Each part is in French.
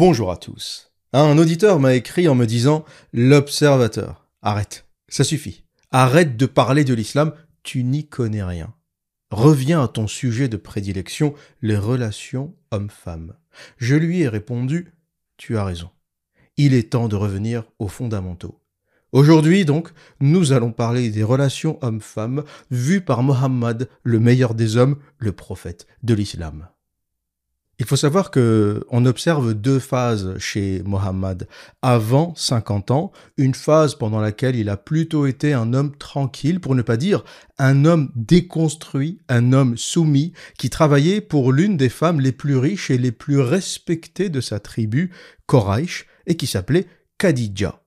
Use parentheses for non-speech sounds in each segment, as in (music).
Bonjour à tous. Un auditeur m'a écrit en me disant L'observateur, arrête, ça suffit. Arrête de parler de l'islam, tu n'y connais rien. Reviens à ton sujet de prédilection, les relations hommes-femmes. Je lui ai répondu Tu as raison. Il est temps de revenir aux fondamentaux. Aujourd'hui, donc, nous allons parler des relations hommes-femmes vues par Mohammed, le meilleur des hommes, le prophète de l'islam. Il faut savoir que on observe deux phases chez Mohammed. Avant 50 ans, une phase pendant laquelle il a plutôt été un homme tranquille, pour ne pas dire un homme déconstruit, un homme soumis, qui travaillait pour l'une des femmes les plus riches et les plus respectées de sa tribu, Koraïch, et qui s'appelait Khadija.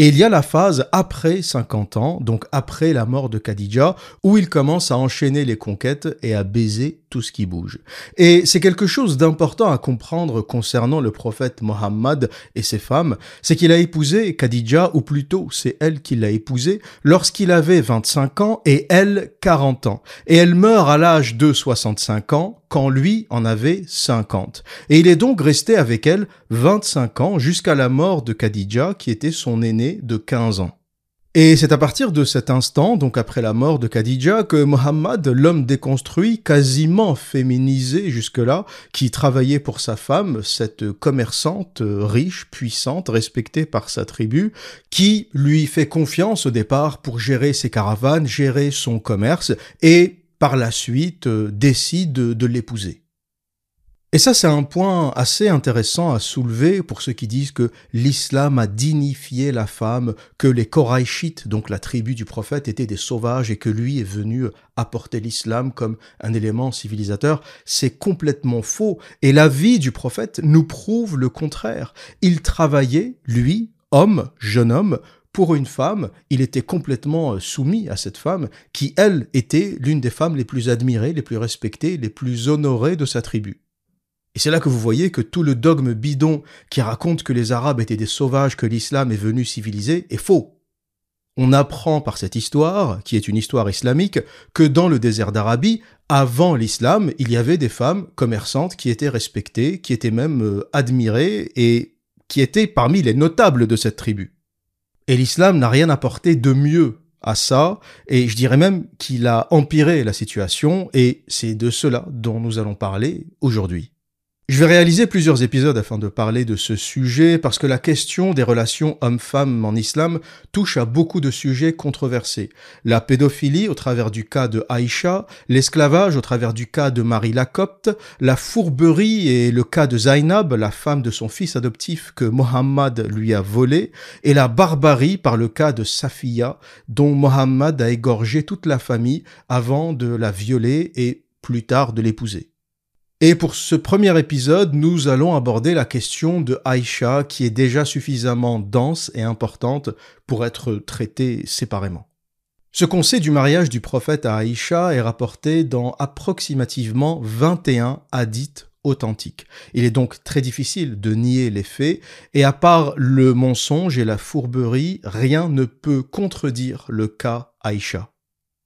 Et il y a la phase après 50 ans, donc après la mort de Khadija, où il commence à enchaîner les conquêtes et à baiser tout ce qui bouge. Et c'est quelque chose d'important à comprendre concernant le prophète Mohammed et ses femmes, c'est qu'il a épousé Khadija, ou plutôt c'est elle qui l'a épousé, lorsqu'il avait 25 ans et elle 40 ans. Et elle meurt à l'âge de 65 ans, quand lui en avait 50. Et il est donc resté avec elle 25 ans jusqu'à la mort de Khadija qui était son aîné de 15 ans. Et c'est à partir de cet instant, donc après la mort de Khadija, que Mohammed, l'homme déconstruit, quasiment féminisé jusque-là, qui travaillait pour sa femme, cette commerçante riche, puissante, respectée par sa tribu, qui lui fait confiance au départ pour gérer ses caravanes, gérer son commerce, et par la suite euh, décide de, l'épouser. Et ça, c'est un point assez intéressant à soulever pour ceux qui disent que l'islam a dignifié la femme, que les Koraïchites, donc la tribu du prophète, étaient des sauvages et que lui est venu apporter l'islam comme un élément civilisateur. C'est complètement faux. Et la vie du prophète nous prouve le contraire. Il travaillait, lui, homme, jeune homme, pour une femme, il était complètement euh, soumis à cette femme, qui, elle, était l'une des femmes les plus admirées, les plus respectées, les plus honorées de sa tribu. Et c'est là que vous voyez que tout le dogme bidon qui raconte que les Arabes étaient des sauvages que l'islam est venu civiliser est faux. On apprend par cette histoire, qui est une histoire islamique, que dans le désert d'Arabie, avant l'islam, il y avait des femmes commerçantes qui étaient respectées, qui étaient même euh, admirées et qui étaient parmi les notables de cette tribu. Et l'islam n'a rien apporté de mieux à ça, et je dirais même qu'il a empiré la situation, et c'est de cela dont nous allons parler aujourd'hui. Je vais réaliser plusieurs épisodes afin de parler de ce sujet parce que la question des relations hommes-femmes en islam touche à beaucoup de sujets controversés. La pédophilie au travers du cas de Aïcha, l'esclavage au travers du cas de Marie la Copte, la fourberie et le cas de Zainab, la femme de son fils adoptif que Mohammed lui a volé, et la barbarie par le cas de Safiya dont Mohammed a égorgé toute la famille avant de la violer et plus tard de l'épouser. Et pour ce premier épisode, nous allons aborder la question de Aïcha qui est déjà suffisamment dense et importante pour être traitée séparément. Ce qu'on sait du mariage du prophète à Aïcha est rapporté dans approximativement 21 hadiths authentiques. Il est donc très difficile de nier les faits, et à part le mensonge et la fourberie, rien ne peut contredire le cas Aïcha.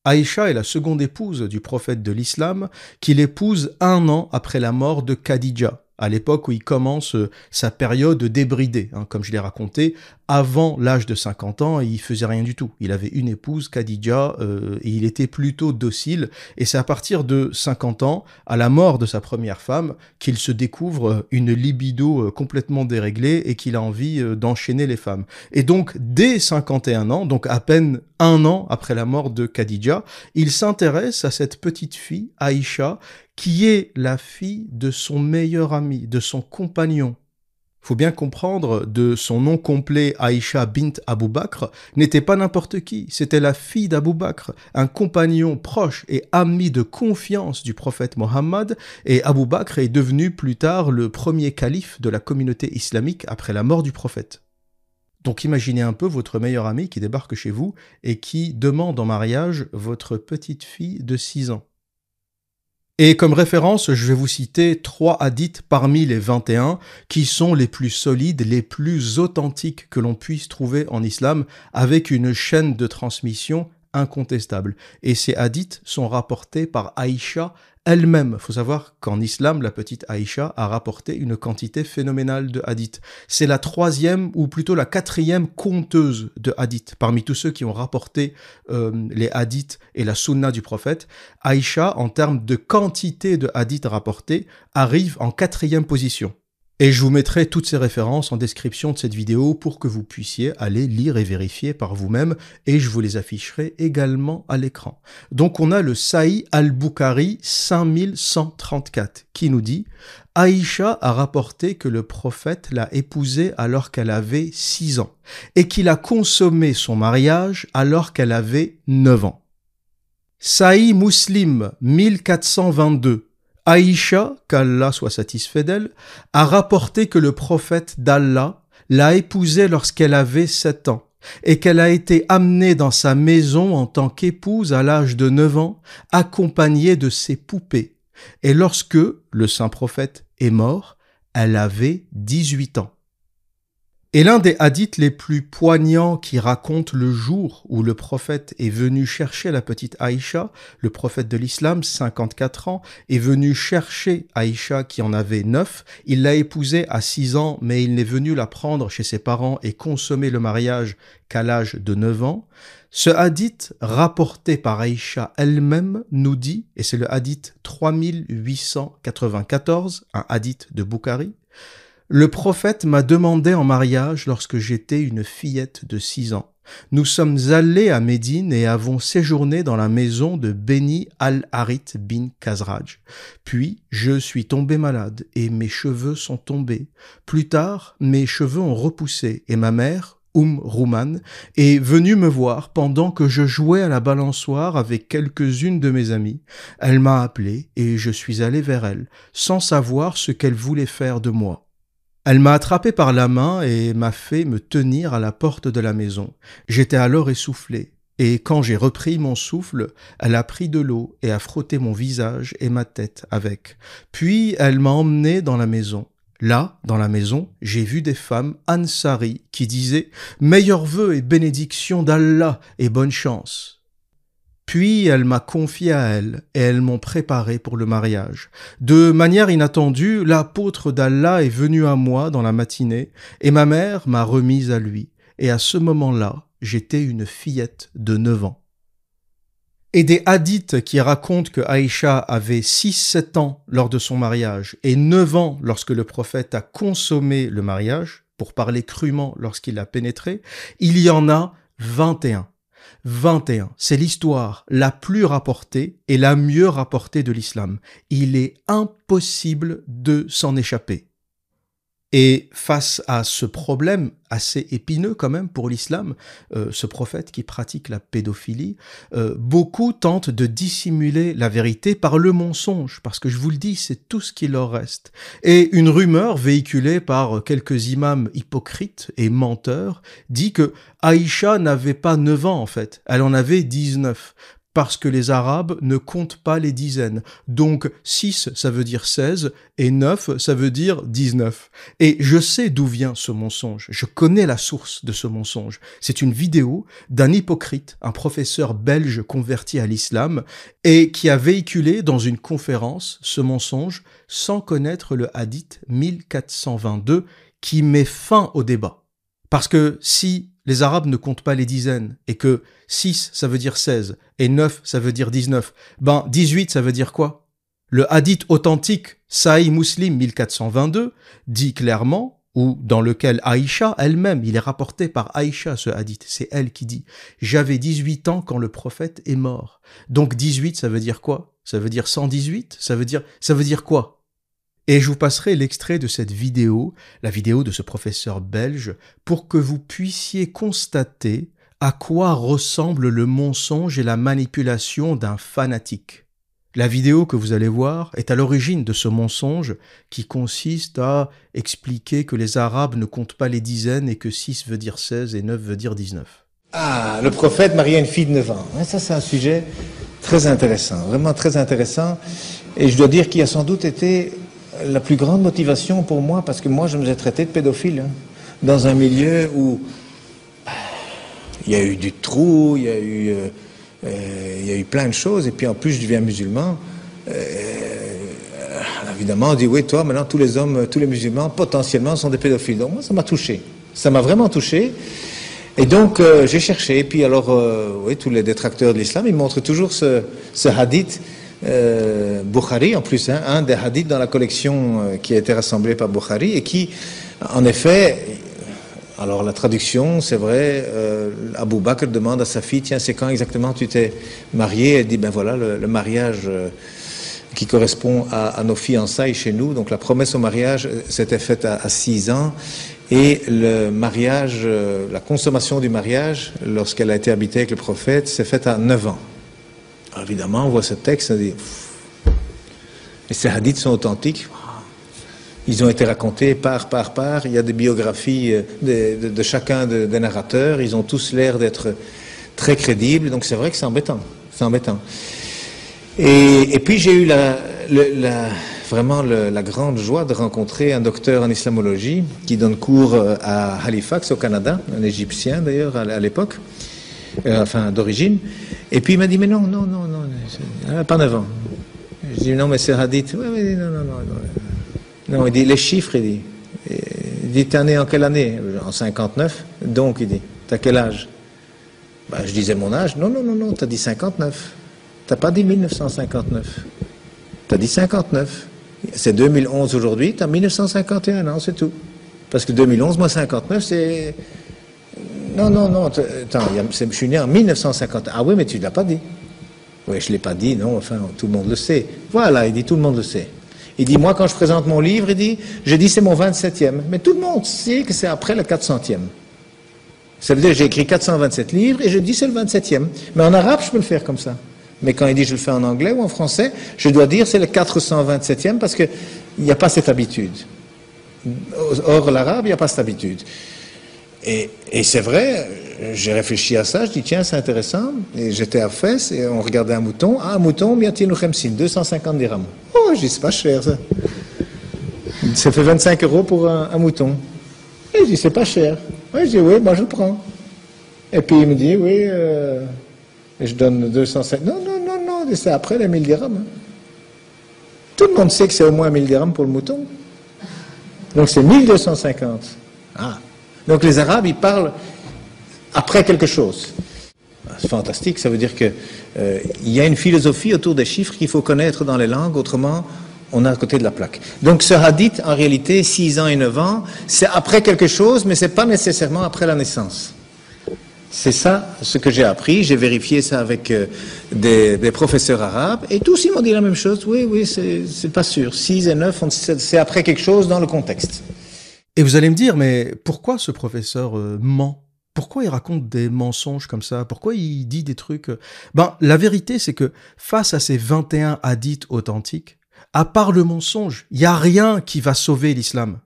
Aïcha est la seconde épouse du prophète de l'islam, qu'il épouse un an après la mort de Khadija, à l'époque où il commence sa période débridée, hein, comme je l'ai raconté, avant l'âge de 50 ans, il faisait rien du tout. Il avait une épouse, Khadija, euh, et il était plutôt docile. Et c'est à partir de 50 ans, à la mort de sa première femme, qu'il se découvre une libido euh, complètement déréglée et qu'il a envie euh, d'enchaîner les femmes. Et donc, dès 51 ans, donc à peine un an après la mort de Khadija, il s'intéresse à cette petite fille, Aïcha, qui est la fille de son meilleur ami, de son compagnon, faut bien comprendre, de son nom complet Aïcha bint Abu Bakr, n'était pas n'importe qui, c'était la fille d'Abu Bakr, un compagnon proche et ami de confiance du prophète Mohammed, et Abu Bakr est devenu plus tard le premier calife de la communauté islamique après la mort du prophète. Donc imaginez un peu votre meilleur ami qui débarque chez vous et qui demande en mariage votre petite fille de 6 ans. Et comme référence, je vais vous citer trois hadiths parmi les 21 qui sont les plus solides, les plus authentiques que l'on puisse trouver en islam, avec une chaîne de transmission incontestable. Et ces hadiths sont rapportés par Aïcha elle-même. faut savoir qu'en islam, la petite Aïcha a rapporté une quantité phénoménale de hadiths. C'est la troisième ou plutôt la quatrième conteuse de hadiths. Parmi tous ceux qui ont rapporté euh, les hadiths et la sunna du prophète, Aïcha, en termes de quantité de hadiths rapportés, arrive en quatrième position. Et je vous mettrai toutes ces références en description de cette vidéo pour que vous puissiez aller lire et vérifier par vous-même et je vous les afficherai également à l'écran. Donc on a le Saï al-Bukhari 5134 qui nous dit Aïcha a rapporté que le prophète l'a épousée alors qu'elle avait 6 ans et qu'il a consommé son mariage alors qu'elle avait 9 ans. Saï Muslim 1422 Aïcha, qu'Allah soit satisfait d'elle, a rapporté que le prophète d'Allah l'a épousée lorsqu'elle avait sept ans et qu'elle a été amenée dans sa maison en tant qu'épouse à l'âge de neuf ans, accompagnée de ses poupées. Et lorsque le saint prophète est mort, elle avait dix-huit ans. Et l'un des hadiths les plus poignants qui raconte le jour où le prophète est venu chercher la petite Aïcha, le prophète de l'islam, 54 ans, est venu chercher Aïcha qui en avait 9, il l'a épousée à 6 ans, mais il n'est venu la prendre chez ses parents et consommer le mariage qu'à l'âge de 9 ans. Ce hadith, rapporté par Aïcha elle-même, nous dit, et c'est le hadith 3894, un hadith de Bukhari, le prophète m'a demandé en mariage lorsque j'étais une fillette de six ans. Nous sommes allés à Médine et avons séjourné dans la maison de Beni al-Harith bin Kazraj. Puis je suis tombé malade et mes cheveux sont tombés. Plus tard, mes cheveux ont repoussé et ma mère, Oum Rouman, est venue me voir pendant que je jouais à la balançoire avec quelques-unes de mes amies. Elle m'a appelé et je suis allé vers elle, sans savoir ce qu'elle voulait faire de moi. Elle m'a attrapé par la main et m'a fait me tenir à la porte de la maison. J'étais alors essoufflé, et quand j'ai repris mon souffle, elle a pris de l'eau et a frotté mon visage et ma tête avec. Puis elle m'a emmené dans la maison. Là, dans la maison, j'ai vu des femmes Ansari qui disaient Meilleurs vœux et bénédictions d'Allah et bonne chance. Puis elle m'a confié à elle, et elles m'ont préparé pour le mariage. De manière inattendue, l'apôtre d'Allah est venu à moi dans la matinée, et ma mère m'a remise à lui, et à ce moment-là, j'étais une fillette de neuf ans. Et des hadiths qui racontent que Aïcha avait 6-7 ans lors de son mariage et 9 ans lorsque le prophète a consommé le mariage, pour parler crûment lorsqu'il a pénétré, il y en a 21. 21. C'est l'histoire la plus rapportée et la mieux rapportée de l'islam. Il est impossible de s'en échapper. Et face à ce problème assez épineux quand même pour l'islam, euh, ce prophète qui pratique la pédophilie, euh, beaucoup tentent de dissimuler la vérité par le mensonge, parce que je vous le dis, c'est tout ce qui leur reste. Et une rumeur véhiculée par quelques imams hypocrites et menteurs dit que Aïcha n'avait pas 9 ans en fait, elle en avait 19 parce que les Arabes ne comptent pas les dizaines. Donc 6, ça veut dire 16, et 9, ça veut dire 19. Et je sais d'où vient ce mensonge, je connais la source de ce mensonge. C'est une vidéo d'un hypocrite, un professeur belge converti à l'islam, et qui a véhiculé dans une conférence ce mensonge sans connaître le hadith 1422 qui met fin au débat. Parce que si les Arabes ne comptent pas les dizaines, et que 6 ça veut dire 16, et 9 ça veut dire 19, ben 18 ça veut dire quoi? Le hadith authentique Sahih Muslim 1422 dit clairement, ou dans lequel Aïcha elle-même, il est rapporté par Aïcha ce hadith, c'est elle qui dit « J'avais 18 ans quand le prophète est mort ». Donc 18 ça veut dire quoi? Ça veut dire 118 Ça veut dire ça veut dire quoi? Et je vous passerai l'extrait de cette vidéo, la vidéo de ce professeur belge, pour que vous puissiez constater à quoi ressemble le mensonge et la manipulation d'un fanatique. La vidéo que vous allez voir est à l'origine de ce mensonge qui consiste à expliquer que les Arabes ne comptent pas les dizaines et que 6 veut dire 16 et 9 veut dire 19. Ah, le prophète mariait une fille de 9 ans. Ça, c'est un sujet très intéressant, vraiment très intéressant. Et je dois dire qu'il a sans doute été la plus grande motivation pour moi, parce que moi, je me suis traité de pédophile, hein, dans un milieu où bah, il y a eu du trou, il y a eu, euh, Euh, il y a eu plein de choses, et puis en plus je deviens musulman. Euh, évidemment, on dit oui, toi, maintenant tous les hommes, tous les musulmans, potentiellement, sont des pédophiles. Donc moi, ça m'a touché. Ça m'a vraiment touché. Et donc, j'ai cherché. Et puis, alors, oui, tous les détracteurs de l'islam, ils montrent toujours ce hadith euh, Bukhari, en plus, hein, un des hadiths dans la collection qui a été rassemblée par Bukhari, et qui, en effet, alors la traduction, c'est vrai, euh, Abou Bakr demande à sa fille, tiens, c'est quand exactement tu t'es marié Elle dit, ben voilà, le, mariage euh, qui correspond à, nos fiançailles chez nous. Donc la promesse au mariage euh, s'était faite à 6 ans. Et le mariage, la consommation du mariage, lorsqu'elle a été habitée avec le prophète, s'est faite à 9 ans. Évidemment, on voit ce texte, on dit, et ces hadiths sont authentiques. Ils ont été racontés par, par, par. Il y a des biographies euh, de, chacun des narrateurs. Ils ont tous l'air d'être très crédibles. Donc c'est vrai que c'est embêtant. C'est embêtant. Et, puis j'ai eu la, vraiment la grande joie de rencontrer un docteur en islamologie qui donne cours euh, à Halifax au Canada, un Égyptien d'ailleurs à, l'époque, euh, enfin d'origine. Et puis il m'a dit mais non non non non, pas neuf ans. Je dis non mais c'est hadith. Oui, oui, non non non. non. Non, il dit les chiffres, il dit. Il dit, t'es né en quelle année? En 59. Donc, il dit, t'as quel âge? Ben, Je disais mon âge. Non, non, non, non, t'as dit 59. T'as pas dit 1959. T'as dit 59. C'est 2011 aujourd'hui, t'as 1951 ans, c'est tout. Parce que 2011 moins 59, c'est... Non, non, non, attends, je suis né en 1950. Ah oui, mais tu ne l'as pas dit. Oui, je ne l'ai pas dit, non, enfin, tout le monde le sait. Voilà, il dit tout le monde le sait. Il dit, moi, quand je présente mon livre, il dit, je dis c'est mon 27e. Mais tout le monde sait que c'est après le 400e. Ça veut dire j'ai écrit 427 livres et je dis c'est le 27e. Mais en arabe, je peux le faire comme ça. Mais quand il dit je le fais en anglais ou en français, je dois dire c'est le 427e parce qu'il n'y a pas cette habitude. Or, l'arabe, il n'y a pas cette habitude. Et, c'est vrai, j'ai réfléchi à ça, je dis tiens, c'est intéressant. Et j'étais à Fès et on regardait un mouton. Ah, un mouton, nous khemsin, 250 dirhams. Oh, je dis c'est pas cher ça. Ça fait 25 euros pour un, mouton. Et je dis c'est pas cher. Oui, je dis oui, moi je le prends. Et puis il me dit oui, euh, je donne 250. Non, non, non, non, c'est après les 1000 dirhams. Hein. Tout le monde sait que c'est au moins 1000 dirhams pour le mouton. Donc c'est 1250. Ah. Donc les Arabes, ils parlent après quelque chose. C'est fantastique, ça veut dire qu'il euh, y a une philosophie autour des chiffres qu'il faut connaître dans les langues, autrement on est à côté de la plaque. Donc ce hadith, en réalité, 6 ans et 9 ans, c'est après quelque chose, mais ce n'est pas nécessairement après la naissance. C'est ça ce que j'ai appris. J'ai vérifié ça avec euh, des, professeurs arabes et tous ils m'ont dit la même chose. Oui, oui, c'est pas sûr. 6 et 9, c'est après quelque chose dans le contexte. Et vous allez me dire, mais pourquoi ce professeur euh, ment? Pourquoi il raconte des mensonges comme ça? Pourquoi il dit des trucs euh? Ben, la vérité, c'est que face à ces 21 hadiths authentiques, à part le mensonge, il n'y a rien qui va sauver l'islam.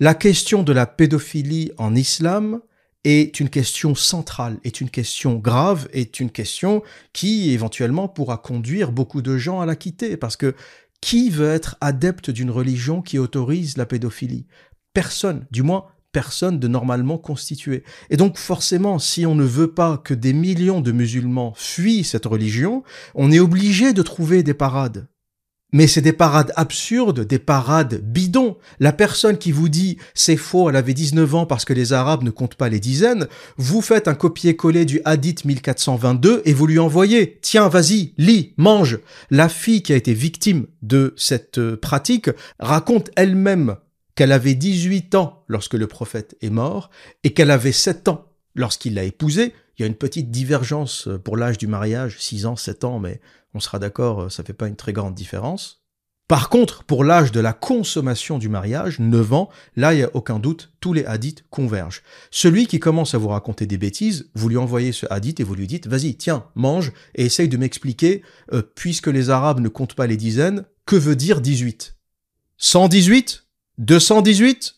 La question de la pédophilie en islam est une question centrale, est une question grave, est une question qui éventuellement pourra conduire beaucoup de gens à la quitter, parce que qui veut être adepte d'une religion qui autorise la pédophilie? Personne, du moins personne de normalement constitué. Et donc forcément, si on ne veut pas que des millions de musulmans fuient cette religion, on est obligé de trouver des parades. Mais c'est des parades absurdes, des parades bidons. La personne qui vous dit c'est faux, elle avait 19 ans parce que les Arabes ne comptent pas les dizaines, vous faites un copier-coller du Hadith 1422 et vous lui envoyez tiens, vas-y, lis, mange. La fille qui a été victime de cette euh, pratique raconte elle-même qu'elle avait 18 ans lorsque le prophète est mort et qu'elle avait 7 ans lorsqu'il l'a épousée. Il y a une petite divergence pour l'âge du mariage, 6 ans, 7 ans, mais on sera d'accord, ça fait pas une très grande différence. Par contre, pour l'âge de la consommation du mariage, 9 ans, là, il n'y a aucun doute, tous les hadiths convergent. Celui qui commence à vous raconter des bêtises, vous lui envoyez ce hadith et vous lui dites, vas-y, tiens, mange, et essaye de m'expliquer, euh, puisque les Arabes ne comptent pas les dizaines, que veut dire 18 118 218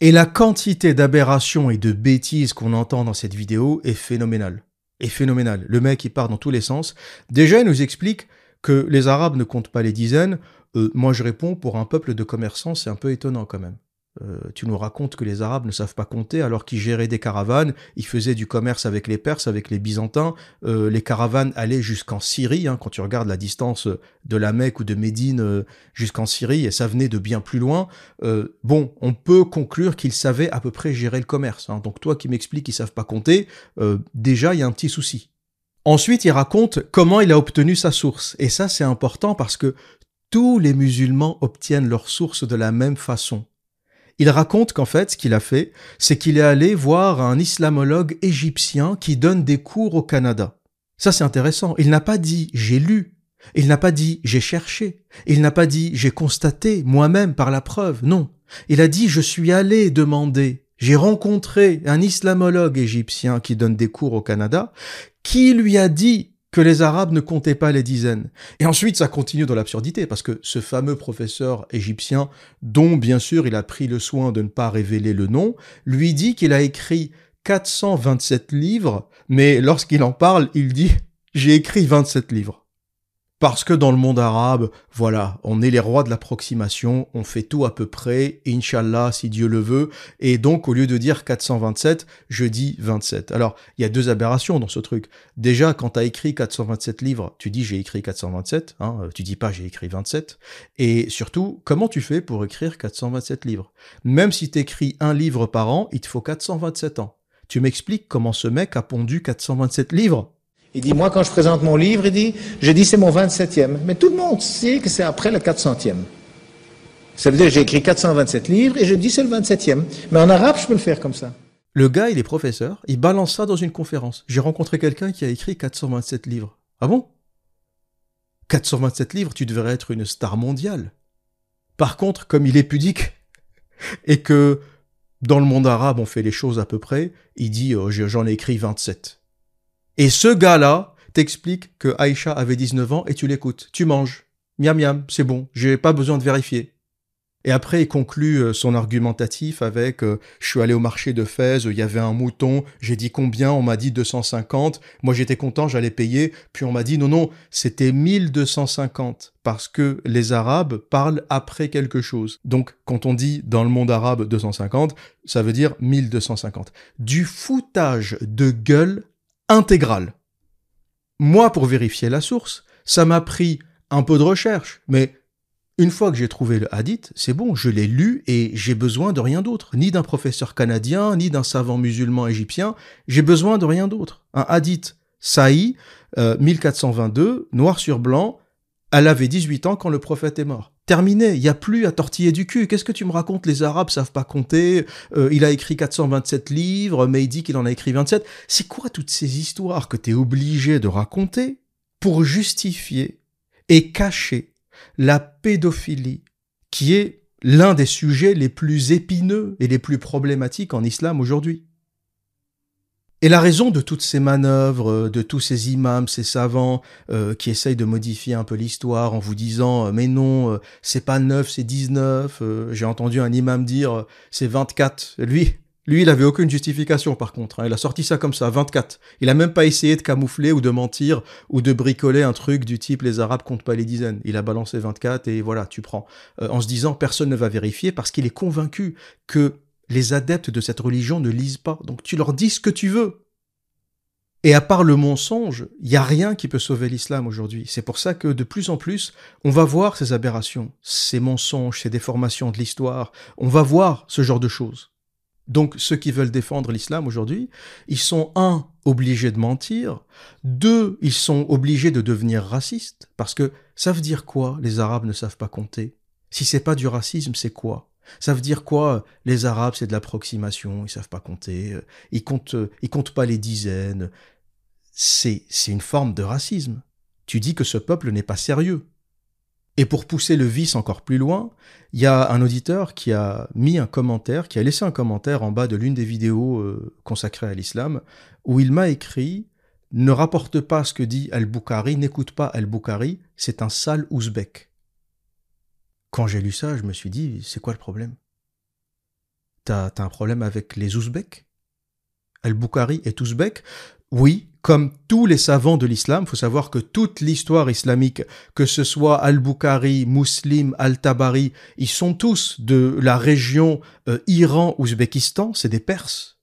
Et la quantité d'aberrations et de bêtises qu'on entend dans cette vidéo est phénoménale. Est phénoménale. Le mec, il part dans tous les sens. Déjà, il nous explique que les Arabes ne comptent pas les dizaines. Euh, moi, je réponds, pour un peuple de commerçants, c'est un peu étonnant quand même. Euh, tu nous racontes que les Arabes ne savent pas compter alors qu'ils géraient des caravanes, ils faisaient du commerce avec les Perses, avec les Byzantins. Euh, les caravanes allaient jusqu'en Syrie, hein, quand tu regardes la distance de la Mecque ou de Médine euh, jusqu'en Syrie, et ça venait de bien plus loin. bon, on peut conclure qu'ils savaient à peu près gérer le commerce. Hein. Donc toi qui m'expliques qu'ils savent pas compter, déjà il y a un petit souci. Ensuite, il raconte comment il a obtenu sa source. Et ça, c'est important parce que tous les musulmans obtiennent leur source de la même façon. Il raconte qu'en fait, ce qu'il a fait, c'est qu'il est allé voir un islamologue égyptien qui donne des cours au Canada. Ça, c'est intéressant. Il n'a pas dit j'ai lu. Il n'a pas dit j'ai cherché. Il n'a pas dit j'ai constaté moi-même par la preuve. Non. Il a dit je suis allé demander. J'ai rencontré un islamologue égyptien qui donne des cours au Canada, qui lui a dit que les Arabes ne comptaient pas les dizaines. Et ensuite, ça continue dans l'absurdité, parce que ce fameux professeur égyptien, dont bien sûr il a pris le soin de ne pas révéler le nom, lui dit qu'il a écrit 427 livres, mais lorsqu'il en parle, il dit j'ai écrit 27 livres. Parce que dans le monde arabe, voilà, on est les rois de l'approximation, on fait tout à peu près, inshallah si Dieu le veut, et donc au lieu de dire 427, je dis 27. Alors, il y a deux aberrations dans ce truc. Déjà, quand tu as écrit 427 livres, tu dis j'ai écrit 427, hein, tu dis pas j'ai écrit 27, et surtout, comment tu fais pour écrire 427 livres? Même si tu écris un livre par an, il te faut 427 ans. Tu m'expliques comment ce mec a pondu 427 livres? Il dit, moi, quand je présente mon livre, il dit, je dis c'est mon 27e. Mais tout le monde sait que c'est après le 400e. Ça veut dire j'ai écrit 427 livres et je dis c'est le 27e. Mais en arabe, je peux le faire comme ça. Le gars, il est professeur, il balance ça dans une conférence. J'ai rencontré quelqu'un qui a écrit 427 livres. Ah bon? 427 livres, tu devrais être une star mondiale. Par contre, comme il est pudique, (laughs) et que dans le monde arabe on fait les choses à peu près, il dit oh, j'en ai écrit 27. Et ce gars-là t'explique que Aïcha avait 19 ans et tu l'écoutes. Tu manges. Miam miam, c'est bon, j'ai pas besoin de vérifier. Et après, il conclut euh, son argumentatif avec euh, Je suis allé au marché de Fès, il y avait un mouton, j'ai dit combien? On m'a dit 250. Moi, j'étais content, j'allais payer. Puis on m'a dit Non, non, c'était 1250 parce que les Arabes parlent après quelque chose. Donc, quand on dit dans le monde arabe 250, ça veut dire 1250. Du foutage de gueule intégrale. Moi, pour vérifier la source, ça m'a pris un peu de recherche, mais une fois que j'ai trouvé le hadith, c'est bon, je l'ai lu et j'ai besoin de rien d'autre, ni d'un professeur canadien, ni d'un savant musulman égyptien, j'ai besoin de rien d'autre. Un hadith Saï, 1422, euh, noir sur blanc, elle avait 18 ans quand le prophète est mort. Terminé, il n'y a plus à tortiller du cul. Qu'est-ce que tu me racontes? Les Arabes savent pas compter. Euh, il a écrit 427 livres, mais il dit qu'il en a écrit 27. C'est quoi toutes ces histoires que tu es obligé de raconter pour justifier et cacher la pédophilie, qui est l'un des sujets les plus épineux et les plus problématiques en islam aujourd'hui? Et la raison de toutes ces manœuvres, euh, de tous ces imams, ces savants euh, qui essayent de modifier un peu l'histoire en vous disant euh, mais non, c'est pas 9, c'est 19. J'ai entendu un imam dire c'est 24. Lui, lui, il avait aucune justification par contre. Hein. Il a sorti ça comme ça, 24. Il a même pas essayé de camoufler ou de mentir ou de bricoler un truc du type les Arabes comptent pas les dizaines. Il a balancé 24 et voilà, tu prends. en se disant personne ne va vérifier parce qu'il est convaincu que les adeptes de cette religion ne lisent pas. Donc tu leur dis ce que tu veux. Et à part le mensonge, il n'y a rien qui peut sauver l'islam aujourd'hui. C'est pour ça que de plus en plus, on va voir ces aberrations, ces mensonges, ces déformations de l'histoire. On va voir ce genre de choses. Donc ceux qui veulent défendre l'islam aujourd'hui, ils sont un obligés de mentir, deux ils sont obligés de devenir racistes parce que ça veut dire quoi? Les Arabes ne savent pas compter Si c'est pas du racisme, c'est quoi? Ça veut dire quoi Les Arabes, c'est de l'approximation, ils savent pas compter, euh, ils comptent, euh, comptent pas les dizaines. C'est, c'est une forme de racisme. Tu dis que ce peuple n'est pas sérieux. Et pour pousser le vice encore plus loin, il y a un auditeur qui a mis un commentaire, qui a laissé un commentaire en bas de l'une des vidéos euh, consacrées à l'islam, où il m'a écrit Ne rapporte pas ce que dit Al-Bukhari, n'écoute pas Al-Bukhari, c'est un sale ouzbek. Quand j'ai lu ça, je me suis dit, c'est quoi le problème? T'as as un problème avec les Ouzbeks? Al-Bukhari est ouzbek? Oui, comme tous les savants de l'islam, il faut savoir que toute l'histoire islamique, que ce soit Al-Bukhari, Muslim, Al-Tabari, ils sont tous de la région euh, Iran-Ouzbékistan, c'est des Perses.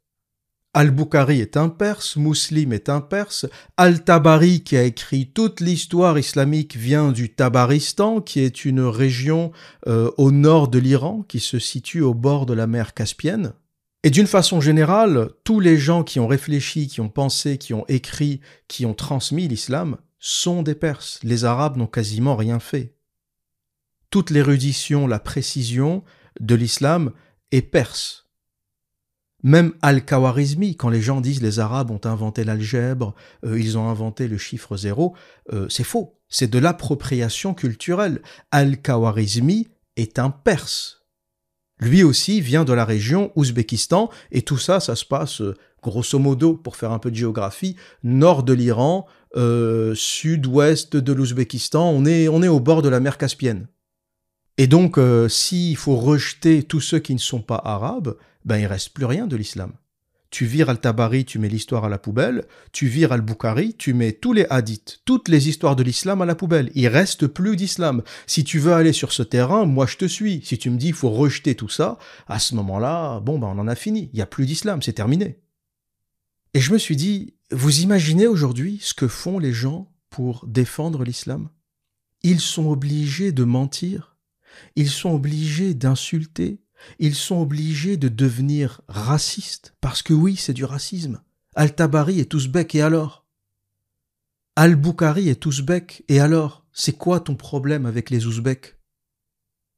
Al-Bukhari est un Perse, Muslim est un Perse, Al-Tabari qui a écrit toute l'histoire islamique vient du Tabaristan, qui est une région euh, au nord de l'Iran, qui se situe au bord de la mer Caspienne. Et d'une façon générale, tous les gens qui ont réfléchi, qui ont pensé, qui ont écrit, qui ont transmis l'islam sont des Perses. Les Arabes n'ont quasiment rien fait. Toute l'érudition, la précision de l'islam est perse. Même Al-Khawarizmi, quand les gens disent les Arabes ont inventé l'algèbre, euh, ils ont inventé le chiffre zéro, euh, c'est faux. C'est de l'appropriation culturelle. Al-Khawarizmi est un Perse. Lui aussi vient de la région Ouzbékistan, et tout ça, ça se passe, euh, grosso modo, pour faire un peu de géographie, nord de l'Iran, sud-ouest de l'Ouzbékistan, on est, on est au bord de la mer Caspienne. Et donc, s'il faut rejeter tous ceux qui ne sont pas arabes, ben il reste plus rien de l'islam. Tu vires Al-Tabari, tu mets l'histoire à la poubelle. Tu vires Al-Bukhari, tu mets tous les hadiths, toutes les histoires de l'islam à la poubelle. Il reste plus d'islam. Si tu veux aller sur ce terrain, moi je te suis. Si tu me dis il faut rejeter tout ça, à ce moment-là, bon ben on en a fini. Il n'y a plus d'islam, c'est terminé. Et je me suis dit, vous imaginez aujourd'hui ce que font les gens pour défendre l'islam? Ils sont obligés de mentir, ils sont obligés d'insulter, ils sont obligés de devenir racistes, parce que oui, c'est du racisme. Al-Tabari est ouzbek, et alors? Al-Bukhari est ouzbek, et alors? C'est quoi ton problème avec les ouzbeks?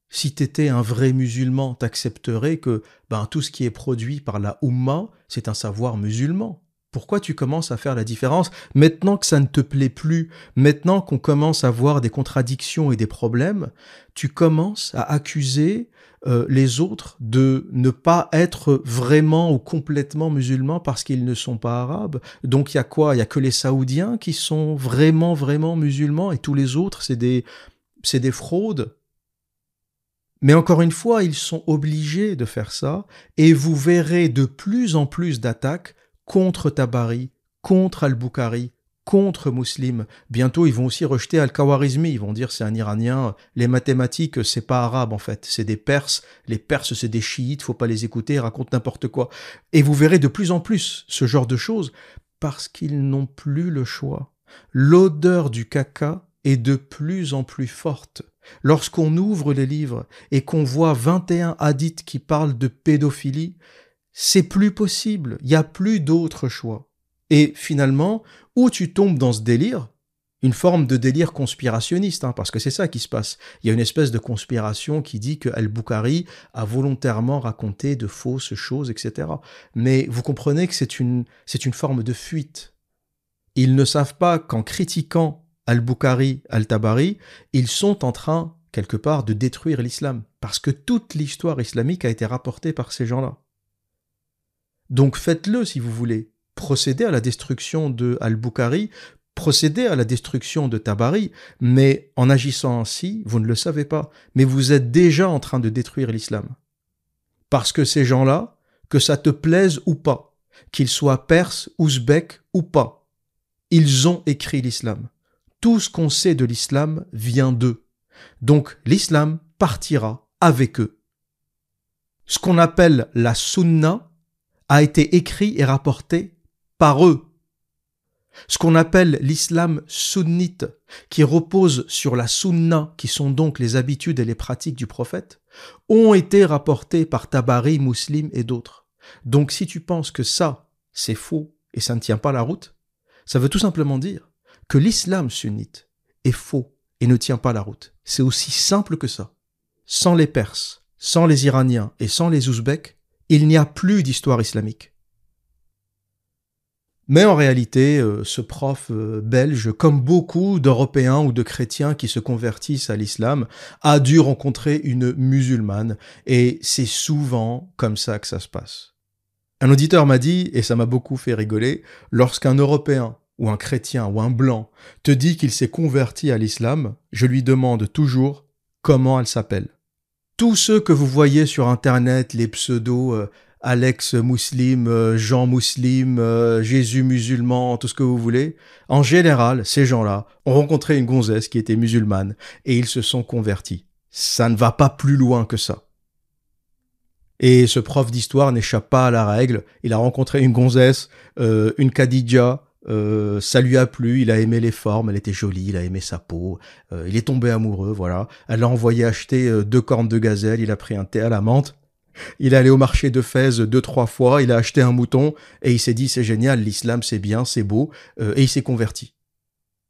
Si t'étais un vrai musulman, t'accepterais que ben, tout ce qui est produit par la Ummah, c'est un savoir musulman. Pourquoi tu commences à faire la différence Maintenant que ça ne te plaît plus, maintenant qu'on commence à voir des contradictions et des problèmes, tu commences à accuser euh, les autres de ne pas être vraiment ou complètement musulmans parce qu'ils ne sont pas arabes. Donc il y a quoi? Il y a que les Saoudiens qui sont vraiment vraiment musulmans et tous les autres c'est des c'est des fraudes. Mais encore une fois, ils sont obligés de faire ça et vous verrez de plus en plus d'attaques contre Tabari, contre Al-Bukhari, contre Muslim. Bientôt, ils vont aussi rejeter Al-Khawarizmi. Ils vont dire c'est un Iranien. Les mathématiques, c'est pas arabe en fait. C'est des Perses. Les Perses, c'est des chiites. Faut pas les écouter. Ils racontent n'importe quoi. Et vous verrez de plus en plus ce genre de choses parce qu'ils n'ont plus le choix. L'odeur du caca est de plus en plus forte. Lorsqu'on ouvre les livres et qu'on voit 21 hadiths qui parlent de pédophilie, c'est plus possible, il n'y a plus d'autre choix. Et finalement, où tu tombes dans ce délire, une forme de délire conspirationniste, hein, parce que c'est ça qui se passe. Il y a une espèce de conspiration qui dit que Al-Bukhari a volontairement raconté de fausses choses, etc. Mais vous comprenez que c'est une, c'est une forme de fuite. Ils ne savent pas qu'en critiquant Al-Bukhari, Al-Tabari, ils sont en train, quelque part, de détruire l'islam. Parce que toute l'histoire islamique a été rapportée par ces gens-là. Donc faites-le si vous voulez. Procédez à la destruction de Al-Bukhari, procédez à la destruction de Tabari, mais en agissant ainsi, vous ne le savez pas, mais vous êtes déjà en train de détruire l'islam. Parce que ces gens-là, que ça te plaise ou pas, qu'ils soient perses, ouzbeks ou pas, ils ont écrit l'islam. Tout ce qu'on sait de l'islam vient d'eux. Donc l'islam partira avec eux. Ce qu'on appelle la sunna, a été écrit et rapporté par eux. Ce qu'on appelle l'islam sunnite, qui repose sur la sunna, qui sont donc les habitudes et les pratiques du prophète, ont été rapportés par Tabari, Muslim et d'autres. Donc si tu penses que ça, c'est faux et ça ne tient pas la route, ça veut tout simplement dire que l'islam sunnite est faux et ne tient pas la route. C'est aussi simple que ça. Sans les Perses, sans les Iraniens et sans les Ouzbeks, il n'y a plus d'histoire islamique. Mais en réalité, euh, ce prof euh, belge, comme beaucoup d'Européens ou de chrétiens qui se convertissent à l'islam, a dû rencontrer une musulmane, et c'est souvent comme ça que ça se passe. Un auditeur m'a dit, et ça m'a beaucoup fait rigoler, lorsqu'un Européen ou un chrétien ou un blanc te dit qu'il s'est converti à l'islam, je lui demande toujours comment elle s'appelle tous ceux que vous voyez sur Internet, les pseudos euh, Alex musulman, Jean musulman, Jésus musulman, tout ce que vous voulez. En général, ces gens-là ont rencontré une gonzesse qui était musulmane et ils se sont convertis. Ça ne va pas plus loin que ça. Et ce prof d'histoire n'échappe pas à la règle. Il a rencontré une gonzesse, euh, une Khadija, euh, ça lui a plu, il a aimé les formes, elle était jolie, il a aimé sa peau, euh, il est tombé amoureux, voilà. Elle l'a envoyé acheter deux cornes de gazelle, il a pris un thé à la menthe. Il est allé au marché de Fès deux, trois fois, il a acheté un mouton, et il s'est dit c'est génial, l'islam c'est bien, c'est beau, et il s'est converti.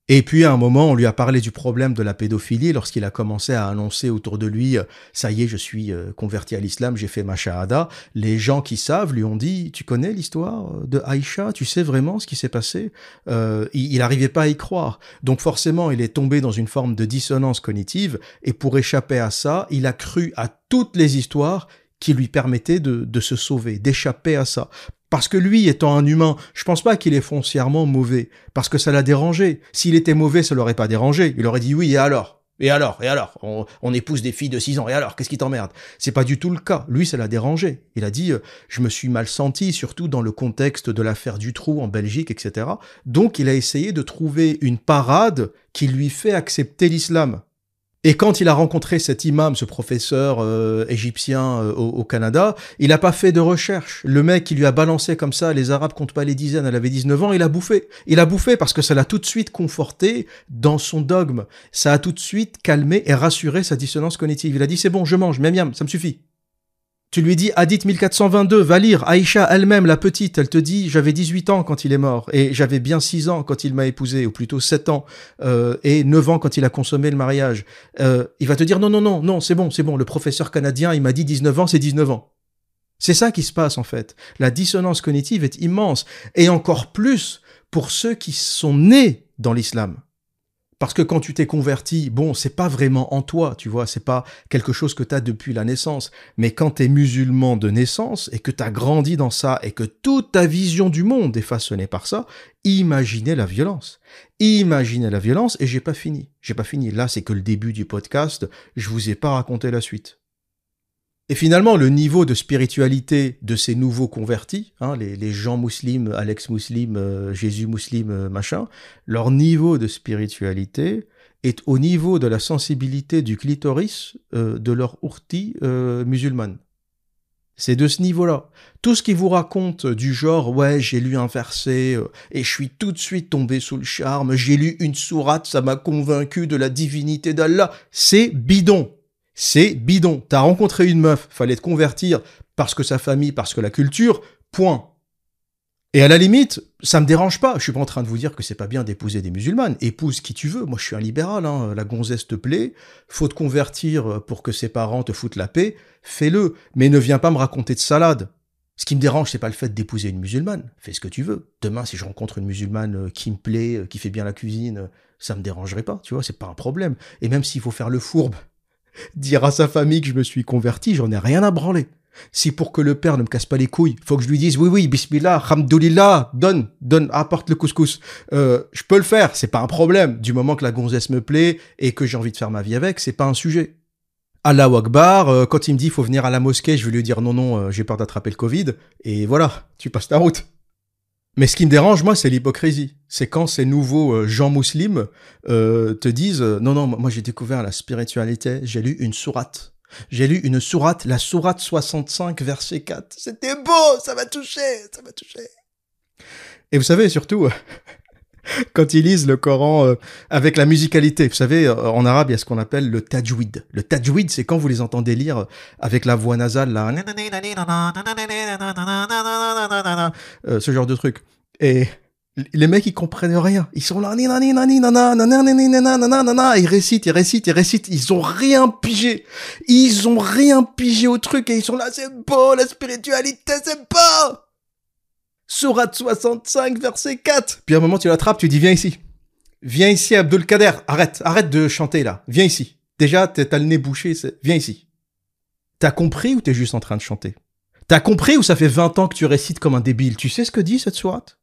Et puis à un moment, on lui a parlé du problème de la pédophilie lorsqu'il a commencé à annoncer autour de lui ça y est, je suis euh, converti à l'islam, j'ai fait ma shahada. Les gens qui savent lui ont dit tu connais l'histoire de Aïcha, tu sais vraiment ce qui s'est passé? Euh, il n'arrivait pas à y croire. Donc forcément, il est tombé dans une forme de dissonance cognitive et pour échapper à ça, il a cru à toutes les histoires qui lui permettaient de, de se sauver, d'échapper à ça. Parce que lui, étant un humain, je pense pas qu'il est foncièrement mauvais, parce que ça l'a dérangé. S'il était mauvais, ça l'aurait pas dérangé. Il aurait dit oui, et alors? Et alors? Et alors? On, épouse des filles de 6 ans, et alors? Qu'est-ce qui t'emmerde? C'est pas du tout le cas. Lui, ça l'a dérangé. Il a dit, euh, je me suis mal senti, surtout dans le contexte de l'affaire du trou en Belgique, etc. Donc, il a essayé de trouver une parade qui lui fait accepter l'islam. Et quand il a rencontré cet imam, ce professeur euh, égyptien euh, au, Canada, il n'a pas fait de recherche. Le mec qui lui a balancé comme ça, les Arabes comptent pas les dizaines, elle avait 19 ans, il a bouffé. Il a bouffé parce que ça l'a tout de suite conforté dans son dogme. Ça a tout de suite calmé et rassuré sa dissonance cognitive. Il a dit c'est bon, je mange, miam miam, ça me suffit. Tu lui dis Hadith 1422, va lire. Aïcha elle-même, la petite, elle te dit j'avais 18 ans quand il est mort et j'avais bien 6 ans quand il m'a épousé, ou plutôt 7 ans, euh, et 9 ans quand il a consommé le mariage. Euh, il va te dire non, non, non, non, c'est bon, c'est bon. Le professeur canadien, il m'a dit 19 ans, c'est 19 ans. C'est ça qui se passe en fait. La dissonance cognitive est immense et encore plus pour ceux qui sont nés dans l'islam. Parce que quand tu t'es converti, bon, c'est pas vraiment en toi, tu vois, c'est pas quelque chose que tu as depuis la naissance. Mais quand tu es musulman de naissance et que tu as grandi dans ça et que toute ta vision du monde est façonnée par ça, imaginez la violence. Imaginez la violence et j'ai pas fini. J'ai pas fini. Là, c'est que le début du podcast. Je vous ai pas raconté la suite. Et finalement, le niveau de spiritualité de ces nouveaux convertis, hein, les, gens musulmans, Alex musulman, euh, Jésus musulman, euh, machin, leur niveau de spiritualité est au niveau de la sensibilité du clitoris euh, de leur ourti musulmane. C'est de ce niveau-là. Tout ce qu'ils vous racontent du genre ouais j'ai lu un verset et je suis tout de suite tombé sous le charme, j'ai lu une sourate, ça m'a convaincu de la divinité d'Allah, c'est bidon c'est bidon. T'as rencontré une meuf, fallait te convertir parce que sa famille, parce que la culture, point. Et à la limite, ça me dérange pas. Je suis pas en train de vous dire que c'est pas bien d'épouser des musulmanes. Épouse qui tu veux. Moi, je suis un libéral. Hein. La gonzesse te plaît. Faut te convertir pour que ses parents te foutent la paix. Fais-le. Mais ne viens pas me raconter de salade. Ce qui me dérange, c'est pas le fait d'épouser une musulmane. Fais ce que tu veux. Demain, si je rencontre une musulmane qui me plaît, qui fait bien la cuisine, ça me dérangerait pas. Tu vois, c'est pas un problème. Et même s'il faut faire le fourbe Dire à sa famille que je me suis converti, j'en ai rien à branler. Si pour que le père ne me casse pas les couilles, faut que je lui dise oui oui, bismillah, hamdoulillah, donne, donne, apporte le couscous. Euh, je peux le faire, c'est pas un problème. Du moment que la gonzesse me plaît et que j'ai envie de faire ma vie avec, c'est pas un sujet. Allah Akbar, euh, quand il me dit faut venir à la mosquée, je vais lui dire non non, euh, j'ai peur d'attraper le Covid. Et voilà, tu passes ta route. Mais ce qui me dérange, moi, c'est l'hypocrisie. C'est quand ces nouveaux euh, gens musulmans euh, te disent euh, non, non, moi j'ai découvert la spiritualité, j'ai lu une sourate. J'ai lu une sourate, la sourate 65, verset 4. C'était beau, ça m'a touché, ça m'a touché. Et vous savez, surtout, quand ils lisent le Coran euh, avec la musicalité. Vous savez, euh, en arabe, il y a ce qu'on appelle le tajwid. Le tajwid, c'est quand vous les entendez lire avec la voix nasale, là, euh, ce genre de truc. Et les mecs, ils comprennent rien. Ils sont là, ils récitent, ils récitent, ils récitent. Ils ont rien pigé. Ils ont rien pigé au truc et ils sont là, c'est beau, la spiritualité, c'est beau. Sourate 65, verset 4. Puis à un moment, tu l'attrapes, tu dis, viens ici. Viens ici, Abdul-Kader. Arrête, arrête de chanter là. Viens ici. Déjà, t'as le nez bouché, viens ici. T'as compris ou t'es juste en train de chanter? T'as compris ou ça fait 20 ans que tu récites comme un débile? Tu sais ce que dit cette sourate?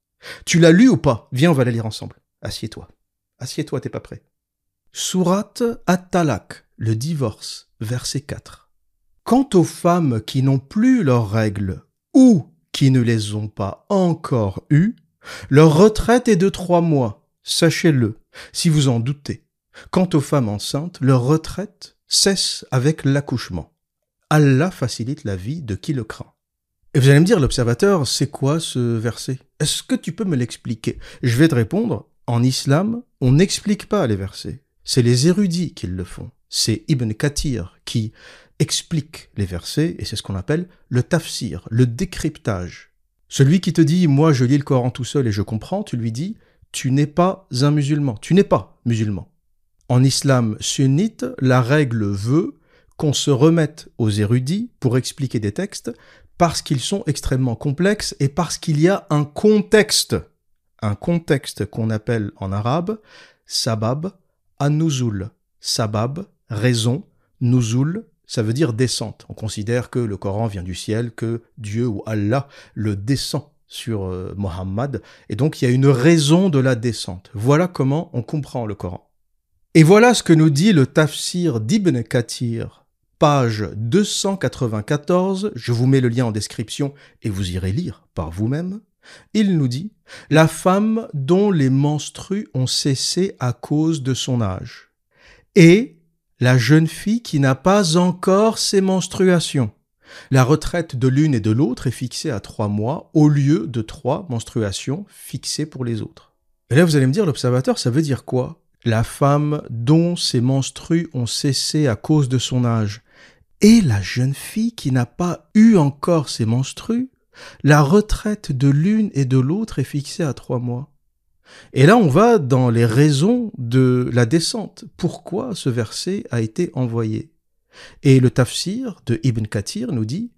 Tu l'as lu ou pas? Viens, on va la lire ensemble. Assieds-toi. Assieds-toi, t'es pas prêt. Sourate At-Talak, le divorce, verset 4. Quant aux femmes qui n'ont plus leurs règles ou qui ne les ont pas encore eus, leur retraite est de trois mois. Sachez-le, si vous en doutez. Quant aux femmes enceintes, leur retraite cesse avec l'accouchement. Allah facilite la vie de qui le craint. Et vous allez me dire, l'observateur, c'est quoi ce verset? Est-ce que tu peux me l'expliquer? Je vais te répondre, en islam, on n'explique pas les versets. C'est les érudits qui le font. C'est Ibn Kathir qui explique les versets, et c'est ce qu'on appelle le tafsir, le décryptage. Celui qui te dit, moi je lis le Coran tout seul et je comprends, tu lui dis, tu n'es pas un musulman, tu n'es pas musulman. En islam sunnite, la règle veut qu'on se remette aux érudits pour expliquer des textes parce qu'ils sont extrêmement complexes et parce qu'il y a un contexte, un contexte qu'on appelle en arabe sabab, anuzul, sabab, raison, nuzul, ça veut dire descente. On considère que le Coran vient du ciel, que Dieu ou Allah le descend sur euh, Mohammed, et donc il y a une raison de la descente. Voilà comment on comprend le Coran. Et voilà ce que nous dit le tafsir d'Ibn Kathir, page 294, je vous mets le lien en description et vous irez lire par vous-même. Il nous dit La femme dont les menstrues ont cessé à cause de son âge, et la jeune fille qui n'a pas encore ses menstruations. La retraite de l'une et de l'autre est fixée à trois mois au lieu de trois menstruations fixées pour les autres. Et là, vous allez me dire, l'observateur, ça veut dire quoi? La femme dont ses menstrues ont cessé à cause de son âge et la jeune fille qui n'a pas eu encore ses menstrues, la retraite de l'une et de l'autre est fixée à trois mois. Et là, on va dans les raisons de la descente. Pourquoi ce verset a été envoyé? Et le tafsir de Ibn Kathir nous dit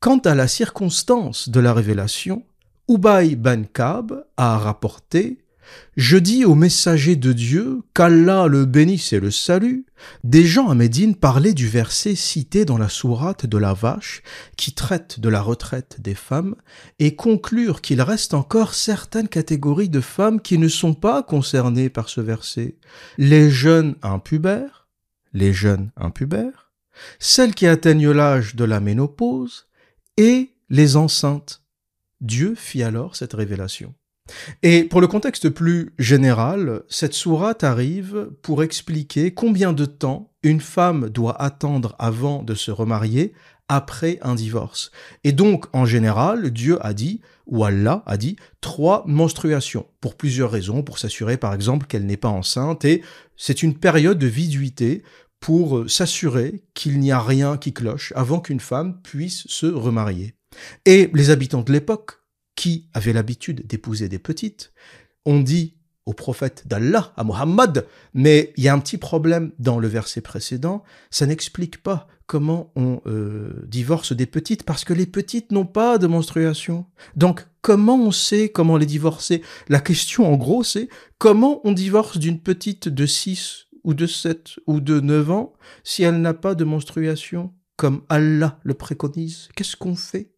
Quant à la circonstance de la révélation, Ubay ben Kab a rapporté je dis aux messagers de Dieu, qu'Allah le bénisse et le salue, des gens à Médine parlaient du verset cité dans la sourate de la vache qui traite de la retraite des femmes et conclurent qu'il reste encore certaines catégories de femmes qui ne sont pas concernées par ce verset. Les jeunes impubères, les jeunes impubères, celles qui atteignent l'âge de la ménopause et les enceintes. Dieu fit alors cette révélation. Et pour le contexte plus général, cette sourate arrive pour expliquer combien de temps une femme doit attendre avant de se remarier après un divorce. Et donc, en général, Dieu a dit, ou Allah a dit, trois menstruations, pour plusieurs raisons, pour s'assurer par exemple qu'elle n'est pas enceinte, et c'est une période de viduité pour s'assurer qu'il n'y a rien qui cloche avant qu'une femme puisse se remarier. Et les habitants de l'époque qui avait l'habitude d'épouser des petites, on dit au prophète d'Allah, à Muhammad, mais il y a un petit problème dans le verset précédent, ça n'explique pas comment on euh, divorce des petites, parce que les petites n'ont pas de menstruation. Donc comment on sait comment les divorcer? La question en gros c'est comment on divorce d'une petite de 6 ou de 7 ou de 9 ans si elle n'a pas de menstruation, comme Allah le préconise. Qu'est-ce qu'on fait?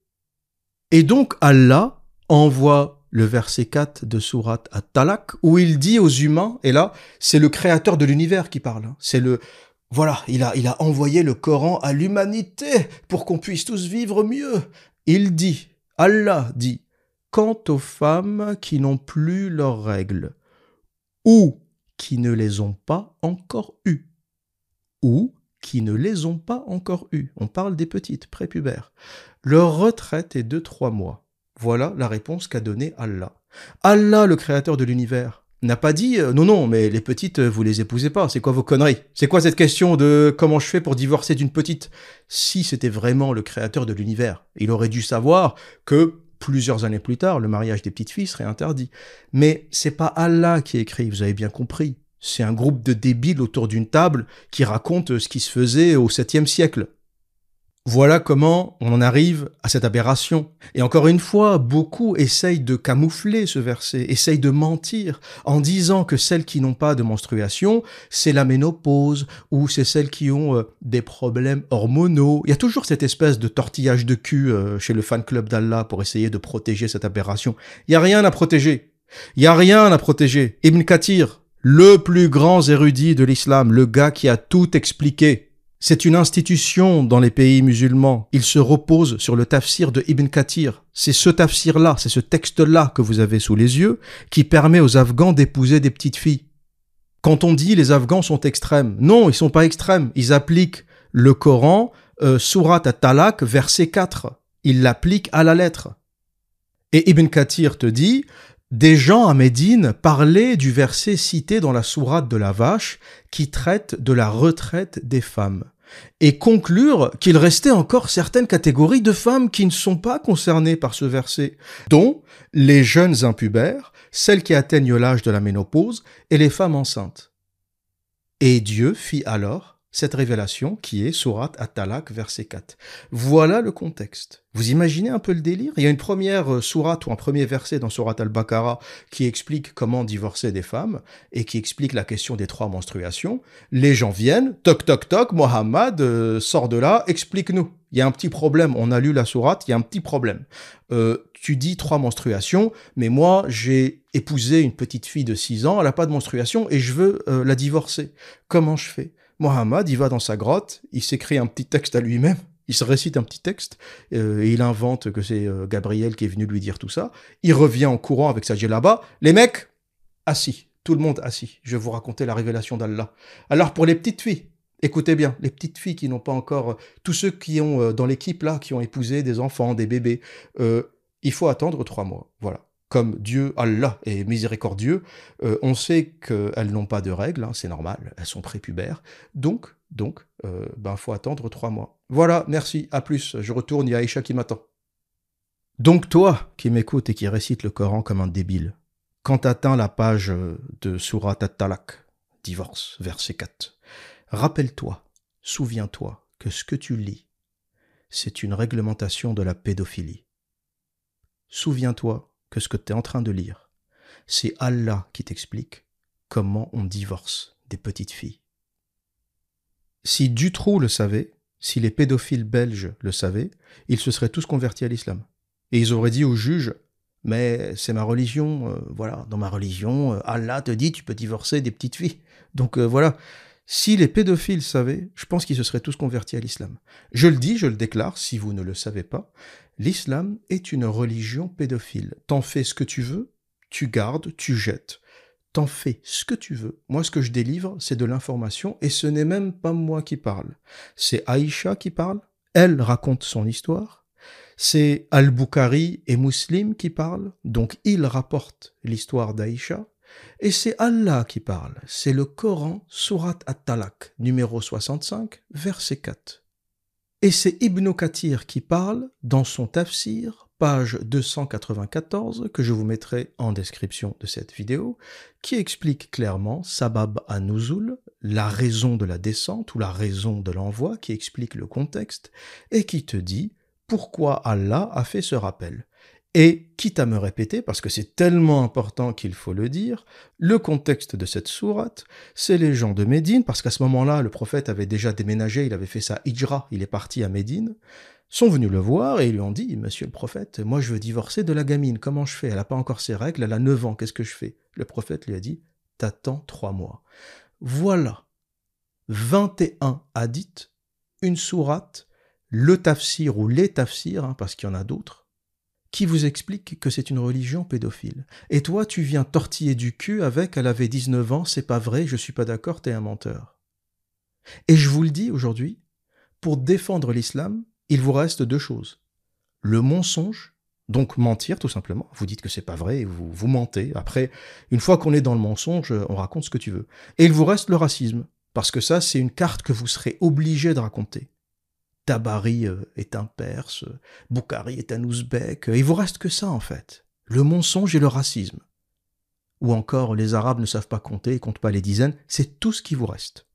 Et donc Allah envoie le verset 4 de Surat At-Talak, où il dit aux humains, et là, c'est le créateur de l'univers qui parle, hein. c'est le, voilà, il a, il a envoyé le Coran à l'humanité pour qu'on puisse tous vivre mieux. Il dit, Allah dit, quant aux femmes qui n'ont plus leurs règles, ou qui ne les ont pas encore eues, ou qui ne les ont pas encore eues, on parle des petites prépubères, leur retraite est de trois mois. Voilà la réponse qu'a donnée Allah. Allah, le créateur de l'univers, n'a pas dit euh, non, non, mais les petites, vous les épousez pas, c'est quoi vos conneries? C'est quoi cette question de comment je fais pour divorcer d'une petite? Si c'était vraiment le créateur de l'univers, il aurait dû savoir que plusieurs années plus tard, le mariage des petites filles serait interdit. Mais c'est pas Allah qui écrit, vous avez bien compris. C'est un groupe de débiles autour d'une table qui raconte ce qui se faisait au 7e siècle. Voilà comment on en arrive à cette aberration. Et encore une fois, beaucoup essayent de camoufler ce verset, essayent de mentir en disant que celles qui n'ont pas de menstruation, c'est la ménopause ou c'est celles qui ont euh, des problèmes hormonaux. Il y a toujours cette espèce de tortillage de cul euh, chez le fan club d'Allah pour essayer de protéger cette aberration. Il y a rien à protéger. Il y a rien à protéger. Ibn Kathir, le plus grand érudit de l'islam, le gars qui a tout expliqué, C'est une institution dans les pays musulmans. Il se repose sur le tafsir de Ibn Kathir. C'est ce tafsir-là, c'est ce texte-là que vous avez sous les yeux qui permet aux Afghans d'épouser des petites filles. Quand on dit les Afghans sont extrêmes, non, ils sont pas extrêmes. Ils appliquent le Coran, euh, Surat at-Talaq, verset 4. Ils l'appliquent à la lettre. Et Ibn Kathir te dit, des gens à Médine parlaient du verset cité dans la sourate de la vache qui traite de la retraite des femmes et conclure qu'il restait encore certaines catégories de femmes qui ne sont pas concernées par ce verset, dont les jeunes impubères, celles qui atteignent l'âge de la ménopause et les femmes enceintes. Et Dieu fit alors cette révélation qui est Surat At-Talak, verset 4. Voilà le contexte. Vous imaginez un peu le délire? Il y a une première euh, sourate ou un premier verset dans Surat Al-Baqarah qui explique comment divorcer des femmes et qui explique la question des trois menstruations. Les gens viennent, toc toc toc, Mohammed euh, sort de là, explique-nous. Il y a un petit problème, on a lu la sourate, il y a un petit problème. Euh, tu dis trois menstruations, mais moi j'ai épousé une petite fille de 6 ans, elle n'a pas de menstruation et je veux la divorcer. Comment je fais? Mohammed, il va dans sa grotte, il s'écrit un petit texte à lui-même, il se récite un petit texte, euh, et il invente que c'est euh, Gabriel qui est venu lui dire tout ça. Il revient en courant avec sa là-bas. Les mecs, assis, tout le monde assis. Je vais vous raconter la révélation d'Allah. Alors pour les petites filles, écoutez bien, les petites filles qui n'ont pas encore, euh, tous ceux qui ont dans l'équipe là, qui ont épousé des enfants, des bébés, il faut attendre trois mois. Voilà comme Dieu, Allah est miséricordieux, euh, on sait qu'elles n'ont pas de règles, hein, c'est normal, elles sont prépubères. Donc, donc, euh, ben faut attendre trois mois. Voilà, merci, à plus. Je retourne, il y a Aïcha qui m'attend. Donc toi, qui m'écoutes et qui récite le Coran comme un débile, quand t'atteins la page de Surat At-Talak, divorce, verset 4, rappelle-toi, souviens-toi que ce que tu lis, c'est une réglementation de la pédophilie. Souviens-toi que ce que tu es en train de lire. C'est Allah qui t'explique comment on divorce des petites filles. Si Dutroux le savait, si les pédophiles belges le savaient, ils se seraient tous convertis à l'islam. Et ils auraient dit au juge, mais c'est ma religion, euh, voilà, dans ma religion, euh, Allah te dit tu peux divorcer des petites filles. Donc euh, voilà, si les pédophiles savaient, je pense qu'ils se seraient tous convertis à l'islam. Je le dis, je le déclare, si vous ne le savez pas, l'islam est une religion pédophile. T'en fais ce que tu veux, tu gardes, tu jettes. T'en fais ce que tu veux. Moi, ce que je délivre, c'est de l'information, et ce n'est même pas moi qui parle. C'est Aïcha qui parle, elle raconte son histoire. C'est Al-Bukhari et Muslim qui parlent, donc ils rapportent l'histoire d'Aïcha. Et c'est Allah qui parle. C'est le Coran, Surat At-Talak, numéro 65, verset 4. Et c'est Ibn Kathir qui parle dans son tafsir, page 294, que je vous mettrai en description de cette vidéo, qui explique clairement Sabab an-Nuzul, la raison de la descente ou la raison de l'envoi, qui explique le contexte, et qui te dit pourquoi Allah a fait ce rappel. Et quitte à me répéter, parce que c'est tellement important qu'il faut le dire, le contexte de cette sourate, c'est les gens de Médine, parce qu'à ce moment-là, le prophète avait déjà déménagé, il avait fait sa hijra, il est parti à Médine, sont venus le voir et ils lui ont dit, Monsieur le prophète, moi je veux divorcer de la gamine, comment je fais? Elle n'a pas encore ses règles, elle a 9 ans, qu'est-ce que je fais? Le prophète lui a dit, T'attends trois mois. Voilà. 21 hadiths, une sourate, le tafsir ou les tafsirs, hein, parce qu'il y en a d'autres, qui vous explique que c'est une religion pédophile. Et toi, tu viens tortiller du cul avec elle avait 19 ans, c'est pas vrai, je suis pas d'accord, t'es un menteur. Et je vous le dis aujourd'hui, pour défendre l'islam, il vous reste deux choses. Le mensonge, donc mentir tout simplement. Vous dites que c'est pas vrai, vous, vous mentez. Après, une fois qu'on est dans le mensonge, on raconte ce que tu veux. Et il vous reste le racisme, parce que ça, c'est une carte que vous serez obligé de raconter. Tabari euh, est un Perse, Boukhari est un Ouzbek, il vous reste que ça en fait, le mensonge et le racisme. Ou encore les Arabes ne savent pas compter, ils comptent pas les dizaines, c'est tout ce qui vous reste.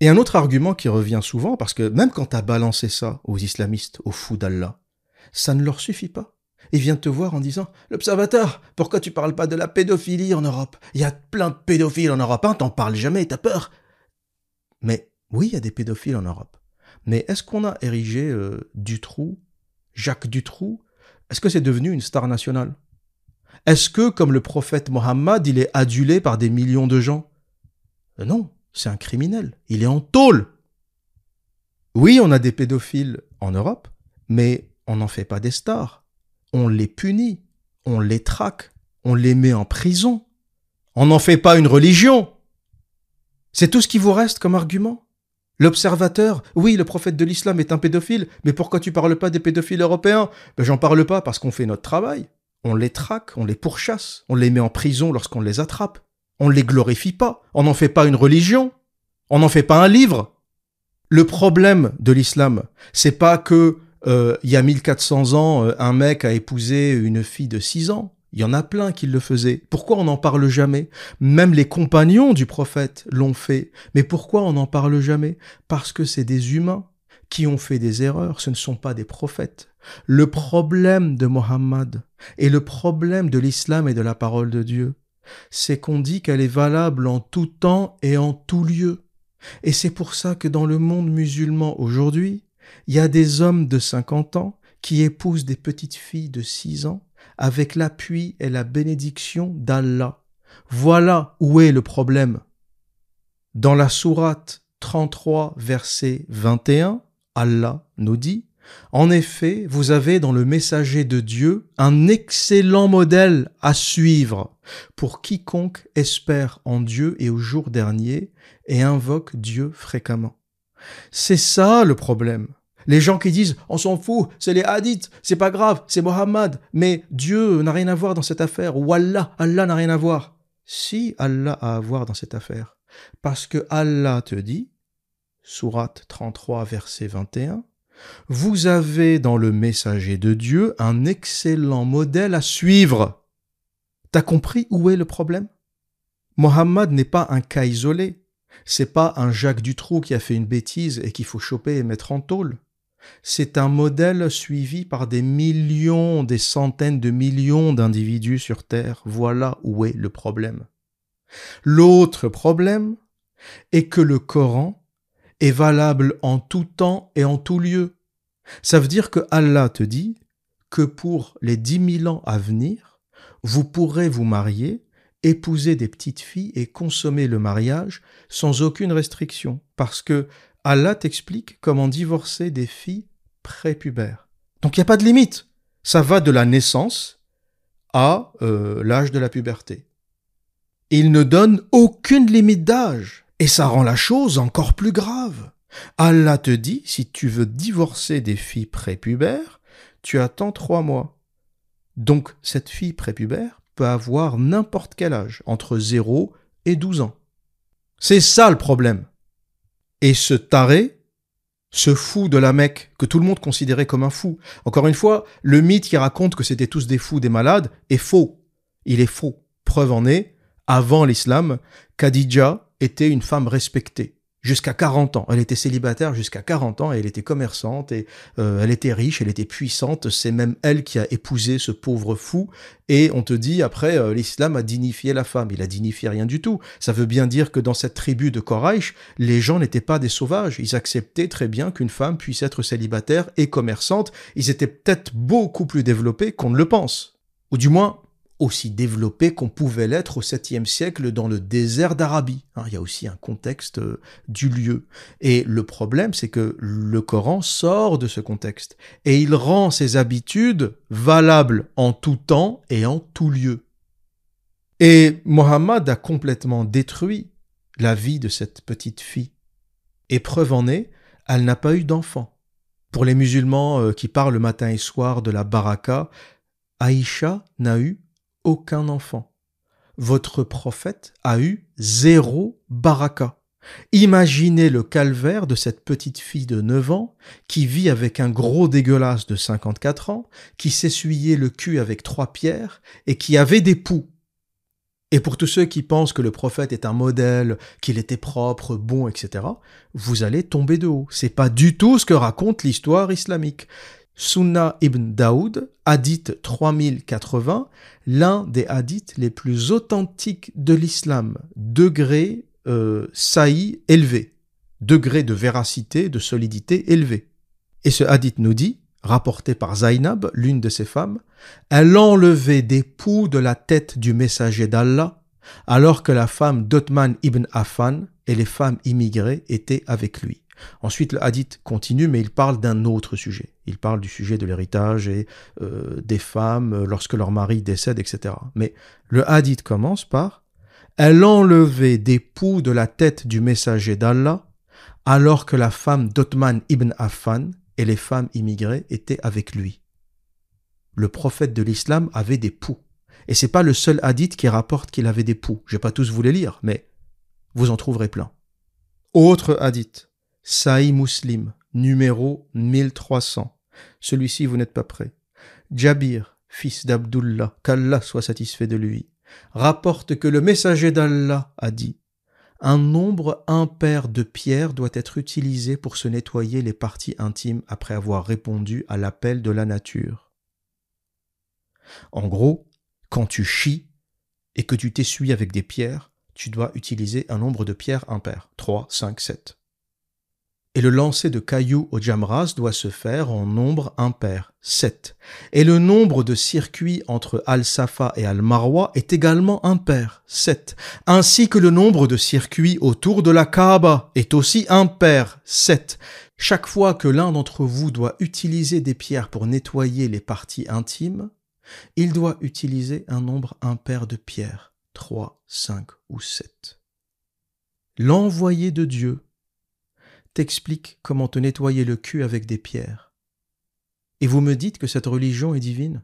Et un autre argument qui revient souvent, parce que même quand tu as balancé ça aux islamistes, aux fous d'Allah, ça ne leur suffit pas. Ils viennent te voir en disant L'observateur, pourquoi tu parles pas de la pédophilie en Europe? Il y a plein de pédophiles en Europe, hein, t'en parles jamais, t'as peur. Mais oui, il y a des pédophiles en Europe. Mais est-ce qu'on a érigé euh, Dutroux, Jacques Dutroux? Est-ce que c'est devenu une star nationale? Est-ce que, comme le prophète Mohammed, il est adulé par des millions de gens? Euh, Non, c'est un criminel. Il est en tôle. Oui, on a des pédophiles en Europe, mais on n'en fait pas des stars. On les punit, on les traque, on les met en prison. On n'en fait pas une religion. C'est tout ce qui vous reste comme argument? L'observateur, oui, le prophète de l'islam est un pédophile, mais pourquoi tu parles pas des pédophiles européens? Ben, J'en parle pas parce qu'on fait notre travail. On les traque, on les pourchasse, on les met en prison lorsqu'on les attrape. On ne les glorifie pas, on n'en fait pas une religion, on n'en fait pas un livre. Le problème de l'islam, c'est pas que euh, il y a 1400 ans, euh, un mec a épousé une fille de 6 ans. Il y en a plein qui le faisaient. Pourquoi on n'en parle jamais? Même les compagnons du prophète l'ont fait. Mais pourquoi on n'en parle jamais? Parce que c'est des humains qui ont fait des erreurs, ce ne sont pas des prophètes. Le problème de Mohammed et le problème de l'islam et de la parole de Dieu, c'est qu'on dit qu'elle est valable en tout temps et en tout lieu. Et c'est pour ça que dans le monde musulman aujourd'hui, il y a des hommes de 50 ans qui épousent des petites filles de 6 ans avec l'appui et la bénédiction d'Allah. Voilà où est le problème. Dans la sourate 33, verset 21, Allah nous dit En effet, vous avez dans le messager de Dieu un excellent modèle à suivre pour quiconque espère en Dieu et au jour dernier et invoque Dieu fréquemment. C'est ça le problème. Les gens qui disent on s'en fout, c'est les hadiths, c'est pas grave, c'est Mohammed, mais Dieu n'a rien à voir dans cette affaire, ou Allah, Allah n'a rien à voir. Si Allah a à voir dans cette affaire, parce que Allah te dit, sourate 33, verset 21, vous avez dans le messager de Dieu un excellent modèle à suivre. T'as compris où est le problème? Mohammed n'est pas un cas isolé. C'est pas un Jacques Dutroux qui a fait une bêtise et qu'il faut choper et mettre en tôle. C'est un modèle suivi par des millions, des centaines de millions d'individus sur Terre. Voilà où est le problème. L'autre problème est que le Coran est valable en tout temps et en tout lieu. Ça veut dire que Allah te dit que pour les dix mille ans à venir, vous pourrez vous marier, épouser des petites filles et consommer le mariage sans aucune restriction, parce que Allah t'explique comment divorcer des filles prépubères. Donc il n'y a pas de limite. Ça va de la naissance à euh, l'âge de la puberté. Il ne donne aucune limite d'âge. Et ça rend la chose encore plus grave. Allah te dit, si tu veux divorcer des filles prépubères, tu attends trois mois. Donc cette fille prépubère peut avoir n'importe quel âge, entre 0 et 12 ans. C'est ça le problème. Et ce taré, ce fou de la Mecque, que tout le monde considérait comme un fou, encore une fois, le mythe qui raconte que c'était tous des fous, des malades, est faux. Il est faux. Preuve en est, avant l'islam, Khadija était une femme respectée jusqu'à 40 ans. Elle était célibataire jusqu'à 40 ans et elle était commerçante et euh, elle était riche, elle était puissante. C'est même elle qui a épousé ce pauvre fou. Et on te dit après, euh, l'islam a dignifié la femme. Il a dignifié rien du tout. Ça veut bien dire que dans cette tribu de Koraïch, les gens n'étaient pas des sauvages. Ils acceptaient très bien qu'une femme puisse être célibataire et commerçante. Ils étaient peut-être beaucoup plus développés qu'on ne le pense. Ou du moins, aussi développé qu'on pouvait l'être au 7e siècle dans le désert d'Arabie. Hein, il y a aussi un contexte euh, du lieu. Et le problème, c'est que le Coran sort de ce contexte et il rend ses habitudes valables en tout temps et en tout lieu. Et Mohammed a complètement détruit la vie de cette petite fille. Et preuve en est, elle n'a pas eu d'enfant. Pour les musulmans euh, qui parlent matin et soir de la baraka, Aïcha n'a eu aucun enfant. Votre prophète a eu zéro baraka. Imaginez le calvaire de cette petite fille de 9 ans qui vit avec un gros dégueulasse de 54 ans, qui s'essuyait le cul avec trois pierres et qui avait des poux. Et pour tous ceux qui pensent que le prophète est un modèle, qu'il était propre, bon, etc., vous allez tomber de haut. C'est pas du tout ce que raconte l'histoire islamique. Sunna ibn Daoud, hadith 3080, l'un des hadiths les plus authentiques de l'islam, degré euh, élevé, degré de véracité, de solidité élevé. Et ce hadith nous dit, rapporté par Zainab, l'une de ses femmes, elle enlevait des poux de la tête du messager d'Allah, alors que la femme d'Othman ibn Affan et les femmes immigrées étaient avec lui. Ensuite, le hadith continue, mais il parle d'un autre sujet. Il parle du sujet de l'héritage et euh, des femmes euh, lorsque leur mari décède, etc. Mais le hadith commence par Elle enlevait des poux de la tête du messager d'Allah alors que la femme d'Othman ibn Affan et les femmes immigrées étaient avec lui. Le prophète de l'islam avait des poux. Et c'est pas le seul hadith qui rapporte qu'il avait des poux. Je vais pas tous vous les lire, mais vous en trouverez plein. Autre hadith. Saï Muslim, numéro 1300. Celui-ci, vous n'êtes pas prêt. Jabir, fils d'Abdullah, qu'Allah soit satisfait de lui, rapporte que le messager d'Allah a dit Un nombre impair de pierres doit être utilisé pour se nettoyer les parties intimes après avoir répondu à l'appel de la nature. En gros, quand tu chies et que tu t'essuies avec des pierres, tu dois utiliser un nombre de pierres impair, 3, 5, 7 et le lancer de cailloux au jamras doit se faire en nombre impair, 7. Et le nombre de circuits entre Al-Safa et Al-Marwa est également impair, 7. Ainsi que le nombre de circuits autour de la Kaaba est aussi impair, 7. Chaque fois que l'un d'entre vous doit utiliser des pierres pour nettoyer les parties intimes, il doit utiliser un nombre impair de pierres, 3, 5 ou 7. L'envoyé de Dieu t'explique comment te nettoyer le cul avec des pierres. Et vous me dites que cette religion est divine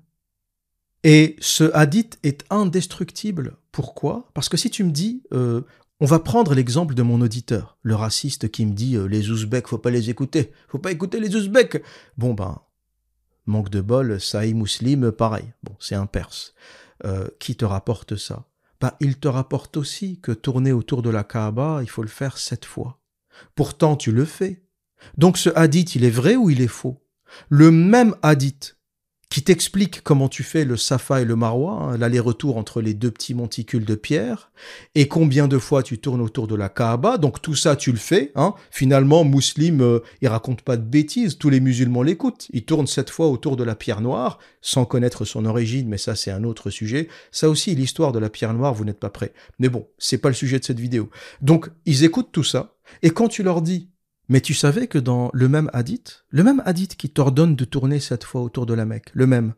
Et ce hadith est indestructible. Pourquoi? Parce que si tu me dis, euh, on va prendre l'exemple de mon auditeur, le raciste qui me dit euh, les Ouzbeks, faut pas les écouter, faut pas écouter les Ouzbeks. Bon ben, manque de bol, Saï Muslim, pareil. Bon, c'est un Perse. Euh, qui te rapporte ça? Bah, il te rapporte aussi que tourner autour de la Kaaba, il faut le faire sept fois. Pourtant tu le fais. Donc ce hadith, il est vrai ou il est faux? Le même hadith qui t'explique comment tu fais le Safa et le Marwa, hein, l'aller-retour entre les deux petits monticules de pierre, et combien de fois tu tournes autour de la Kaaba. Donc tout ça, tu le fais. Hein. Finalement, musulman, euh, il raconte pas de bêtises. Tous les musulmans l'écoutent. Il tourne cette fois autour de la pierre noire, sans connaître son origine, mais ça c'est un autre sujet. Ça aussi, l'histoire de la pierre noire, vous n'êtes pas prêt. Mais bon, c'est pas le sujet de cette vidéo. Donc ils écoutent tout ça. Et quand tu leur dis, mais tu savais que dans le même hadith, le même hadith qui t'ordonne de tourner cette fois autour de la Mecque, le même,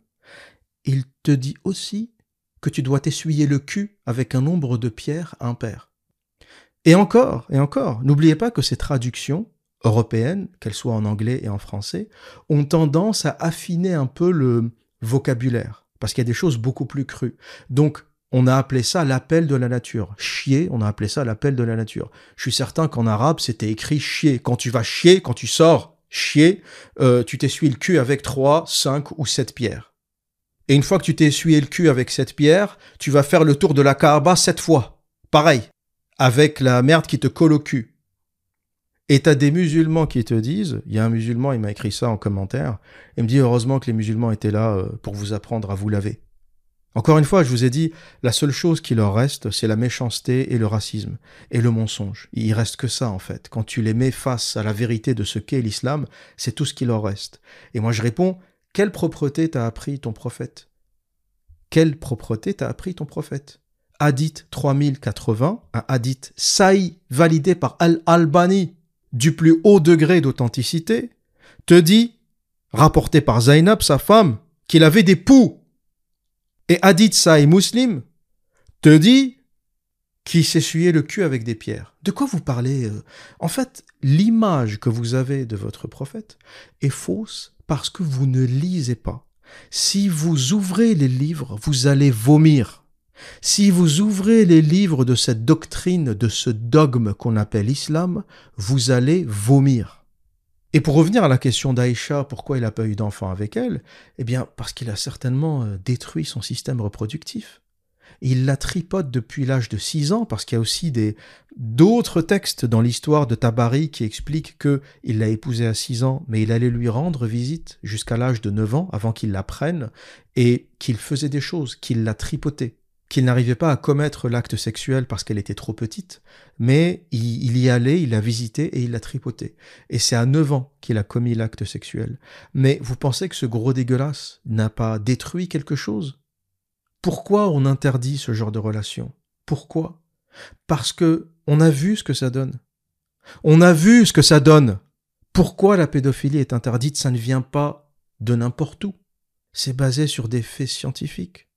il te dit aussi que tu dois t'essuyer le cul avec un nombre de pierres impair. Et encore, et encore, n'oubliez pas que ces traductions européennes, qu'elles soient en anglais et en français, ont tendance à affiner un peu le vocabulaire, parce qu'il y a des choses beaucoup plus crues. Donc, on a appelé ça l'appel de la nature. Chier, on a appelé ça l'appel de la nature. Je suis certain qu'en arabe, c'était écrit chier. Quand tu vas chier, quand tu sors chier, euh, tu t'essuies le cul avec trois, cinq ou sept pierres. Et une fois que tu t'es essuyé le cul avec cette pierre, tu vas faire le tour de la Kaaba sept fois. Pareil. Avec la merde qui te colle au cul. Et t'as des musulmans qui te disent, il y a un musulman, il m'a écrit ça en commentaire, il me dit heureusement que les musulmans étaient là euh, pour vous apprendre à vous laver. Encore une fois, je vous ai dit, la seule chose qui leur reste, c'est la méchanceté et le racisme, et le mensonge. Il reste que ça, en fait. Quand tu les mets face à la vérité de ce qu'est l'islam, c'est tout ce qui leur reste. Et moi, je réponds, quelle propreté t'a appris ton prophète? Quelle propreté t'a appris ton prophète? Hadith 3080, un hadith saï validé par Al-Albani du plus haut degré d'authenticité, te dit, rapporté par Zainab, sa femme, qu'il avait des poux et Hadith Saï Muslim te dit qui s'essuyait le cul avec des pierres. De quoi vous parlez euh? En fait, l'image que vous avez de votre prophète est fausse parce que vous ne lisez pas. Si vous ouvrez les livres, vous allez vomir. Si vous ouvrez les livres de cette doctrine, de ce dogme qu'on appelle islam, vous allez vomir. Et pour revenir à la question d'Aïcha, pourquoi il n'a pas eu d'enfant avec elle? Eh bien, parce qu'il a certainement euh, détruit son système reproductif. Il la tripote depuis l'âge de 6 ans, parce qu'il y a aussi d'autres textes dans l'histoire de Tabari qui expliquent que il l'a épousée à 6 ans, mais il allait lui rendre visite jusqu'à l'âge de 9 ans avant qu'il la prenne, et qu'il faisait des choses, qu'il la tripotait qu'il n'arrivait pas à commettre l'acte sexuel parce qu'elle était trop petite, mais il, y allait, il l'a visité et il l'a tripoté. Et c'est à 9 ans qu'il a commis l'acte sexuel. Mais vous pensez que ce gros dégueulasse n'a pas détruit quelque chose? Pourquoi on interdit ce genre de relation? Pourquoi? Parce que on a vu ce que ça donne. On a vu ce que ça donne. Pourquoi la pédophilie est interdite? Ça ne vient pas de n'importe où. C'est basé sur des faits scientifiques.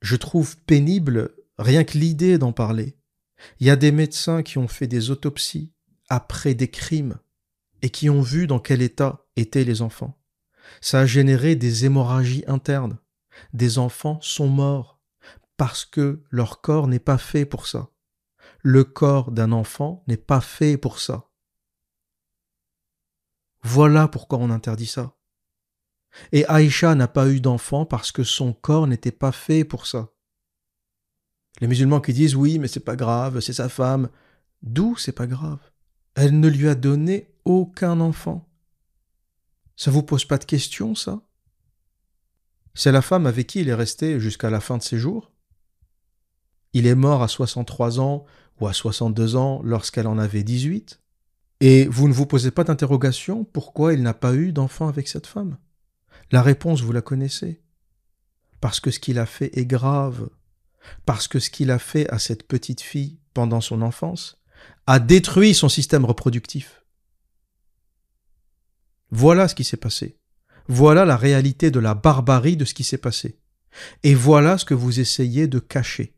Je trouve pénible rien que l'idée d'en parler. Il y a des médecins qui ont fait des autopsies après des crimes et qui ont vu dans quel état étaient les enfants. Ça a généré des hémorragies internes. Des enfants sont morts parce que leur corps n'est pas fait pour ça. Le corps d'un enfant n'est pas fait pour ça. Voilà pourquoi on interdit ça. Et Aïcha n'a pas eu d'enfant parce que son corps n'était pas fait pour ça. Les musulmans qui disent oui, mais c'est pas grave, c'est sa femme. D'où c'est pas grave? Elle ne lui a donné aucun enfant. Ça vous pose pas de question, ça? C'est la femme avec qui il est resté jusqu'à la fin de ses jours? Il est mort à 63 ans ou à 62 ans lorsqu'elle en avait 18 Et vous ne vous posez pas d'interrogation pourquoi il n'a pas eu d'enfant avec cette femme? La réponse, vous la connaissez. Parce que ce qu'il a fait est grave parce que ce qu'il a fait à cette petite fille pendant son enfance a détruit son système reproductif. Voilà ce qui s'est passé. Voilà la réalité de la barbarie de ce qui s'est passé. Et voilà ce que vous essayez de cacher.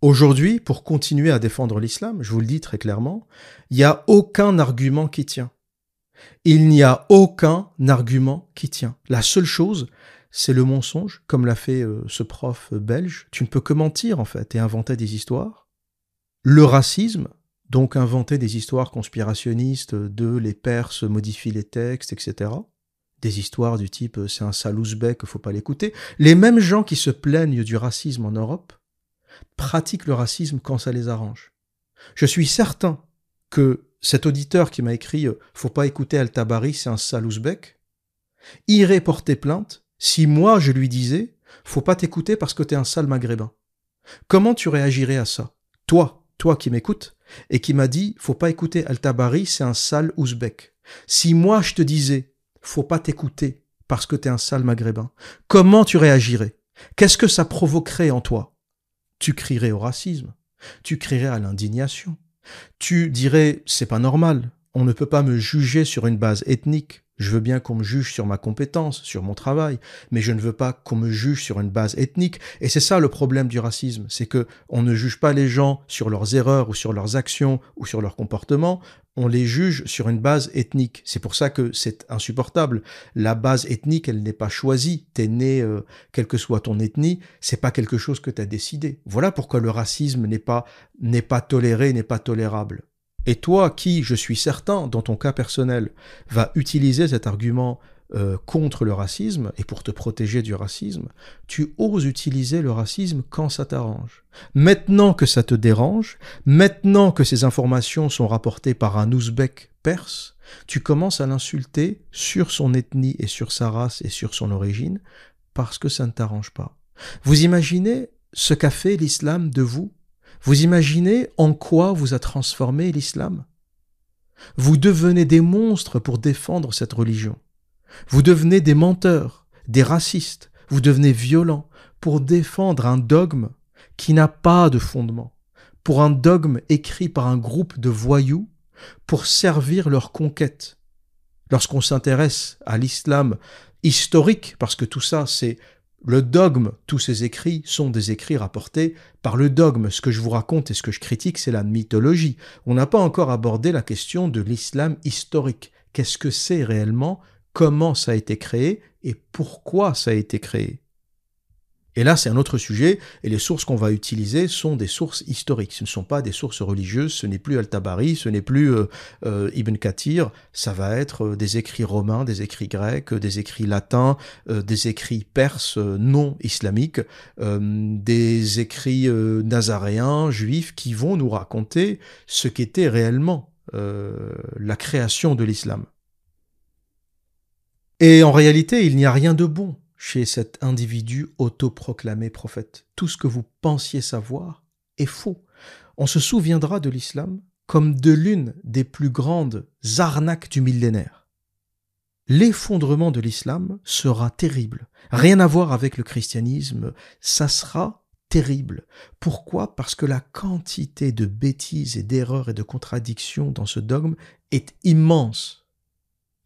Aujourd'hui, pour continuer à défendre l'islam, je vous le dis très clairement, il n'y a aucun argument qui tient. Il n'y a aucun argument qui tient. La seule chose, c'est le mensonge, comme l'a fait euh, ce prof belge. Tu ne peux que mentir, en fait, et inventer des histoires. Le racisme, donc inventer des histoires conspirationnistes de les Perses modifient les textes, etc. Des histoires du type euh, c'est un sale ouzbek, faut pas l'écouter. Les mêmes gens qui se plaignent du racisme en Europe pratiquent le racisme quand ça les arrange. Je suis certain que cet auditeur qui m'a écrit euh, faut pas écouter Al-Tabari, c'est un sale ouzbek, irait porter plainte. Si moi je lui disais, faut pas t'écouter parce que t'es un sale maghrébin, comment tu réagirais à ça? Toi, toi qui m'écoutes, et qui m'a dit, faut pas écouter Al-Tabari, c'est un sale ouzbek. Si moi je te disais, faut pas t'écouter parce que t'es un sale maghrébin, comment tu réagirais? Qu'est-ce que ça provoquerait en toi? Tu crierais au racisme, tu crierais à l'indignation, tu dirais, c'est pas normal, on ne peut pas me juger sur une base ethnique, je veux bien qu'on me juge sur ma compétence, sur mon travail, mais je ne veux pas qu'on me juge sur une base ethnique. Et c'est ça le problème du racisme, c'est que on ne juge pas les gens sur leurs erreurs ou sur leurs actions ou sur leur comportement, on les juge sur une base ethnique. C'est pour ça que c'est insupportable. La base ethnique, elle n'est pas choisie. T'es né, euh, quelle que soit ton ethnie, c'est pas quelque chose que t'as décidé. Voilà pourquoi le racisme n'est pas n'est pas toléré, n'est pas tolérable. Et toi qui, je suis certain, dans ton cas personnel, va utiliser cet argument euh, contre le racisme et pour te protéger du racisme, tu oses utiliser le racisme quand ça t'arrange. Maintenant que ça te dérange, maintenant que ces informations sont rapportées par un ouzbek perse, tu commences à l'insulter sur son ethnie et sur sa race et sur son origine parce que ça ne t'arrange pas. Vous imaginez ce qu'a fait l'islam de vous vous imaginez en quoi vous a transformé l'islam? Vous devenez des monstres pour défendre cette religion. Vous devenez des menteurs, des racistes, vous devenez violents pour défendre un dogme qui n'a pas de fondement, pour un dogme écrit par un groupe de voyous pour servir leur conquête. Lorsqu'on s'intéresse à l'islam historique, parce que tout ça c'est le dogme, tous ces écrits sont des écrits rapportés par le dogme. Ce que je vous raconte et ce que je critique, c'est la mythologie. On n'a pas encore abordé la question de l'islam historique. Qu'est-ce que c'est réellement? Comment ça a été créé? Et pourquoi ça a été créé? Et là, c'est un autre sujet, et les sources qu'on va utiliser sont des sources historiques. Ce ne sont pas des sources religieuses, ce n'est plus Al-Tabari, ce n'est plus euh, euh, Ibn Kathir, ça va être euh, des écrits romains, des écrits grecs, des écrits latins, des écrits perses non islamiques, des écrits nazaréens, juifs, qui vont nous raconter ce qu'était réellement la création de l'islam. Et en réalité, il n'y a rien de bon chez cet individu autoproclamé prophète. Tout ce que vous pensiez savoir est faux. On se souviendra de l'islam comme de l'une des plus grandes arnaques du millénaire. L'effondrement de l'islam sera terrible. Rien à voir avec le christianisme, ça sera terrible. Pourquoi? Parce que la quantité de bêtises et d'erreurs et de contradictions dans ce dogme est immense.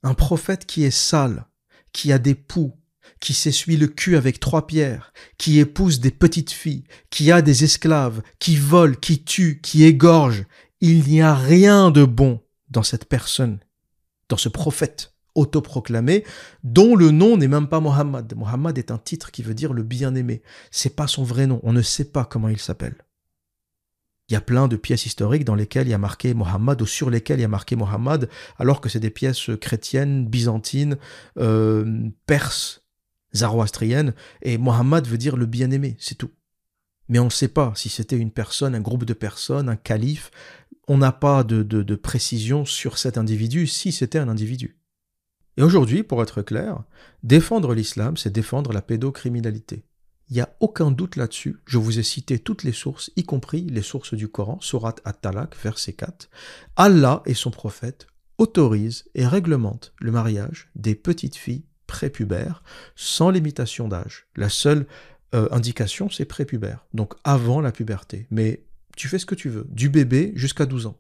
Un prophète qui est sale, qui a des poux, qui s'essuie le cul avec trois pierres, qui épouse des petites filles, qui a des esclaves, qui vole, qui tue, qui égorge. Il n'y a rien de bon dans cette personne, dans ce prophète autoproclamé, dont le nom n'est même pas Mohammed. Mohammed est un titre qui veut dire le bien-aimé. C'est pas son vrai nom. On ne sait pas comment il s'appelle. Il y a plein de pièces historiques dans lesquelles il y a marqué Mohammed ou sur lesquelles il y a marqué Mohammed, alors que c'est des pièces chrétiennes, byzantines, euh, perses, zoroastriennes, et Mohammed veut dire le bien-aimé, c'est tout. Mais on ne sait pas si c'était une personne, un groupe de personnes, un calife. On n'a pas de, de précision sur cet individu si c'était un individu. Et aujourd'hui, pour être clair, défendre l'islam, c'est défendre la pédocriminalité. Il n'y a aucun doute là-dessus. Je vous ai cité toutes les sources, y compris les sources du Coran, Surat At-Talak, verset 4. Allah et son prophète autorisent et réglementent le mariage des petites filles prépubères sans limitation d'âge. La seule euh, indication, c'est prépubère, donc avant la puberté. Mais tu fais ce que tu veux, du bébé jusqu'à 12 ans.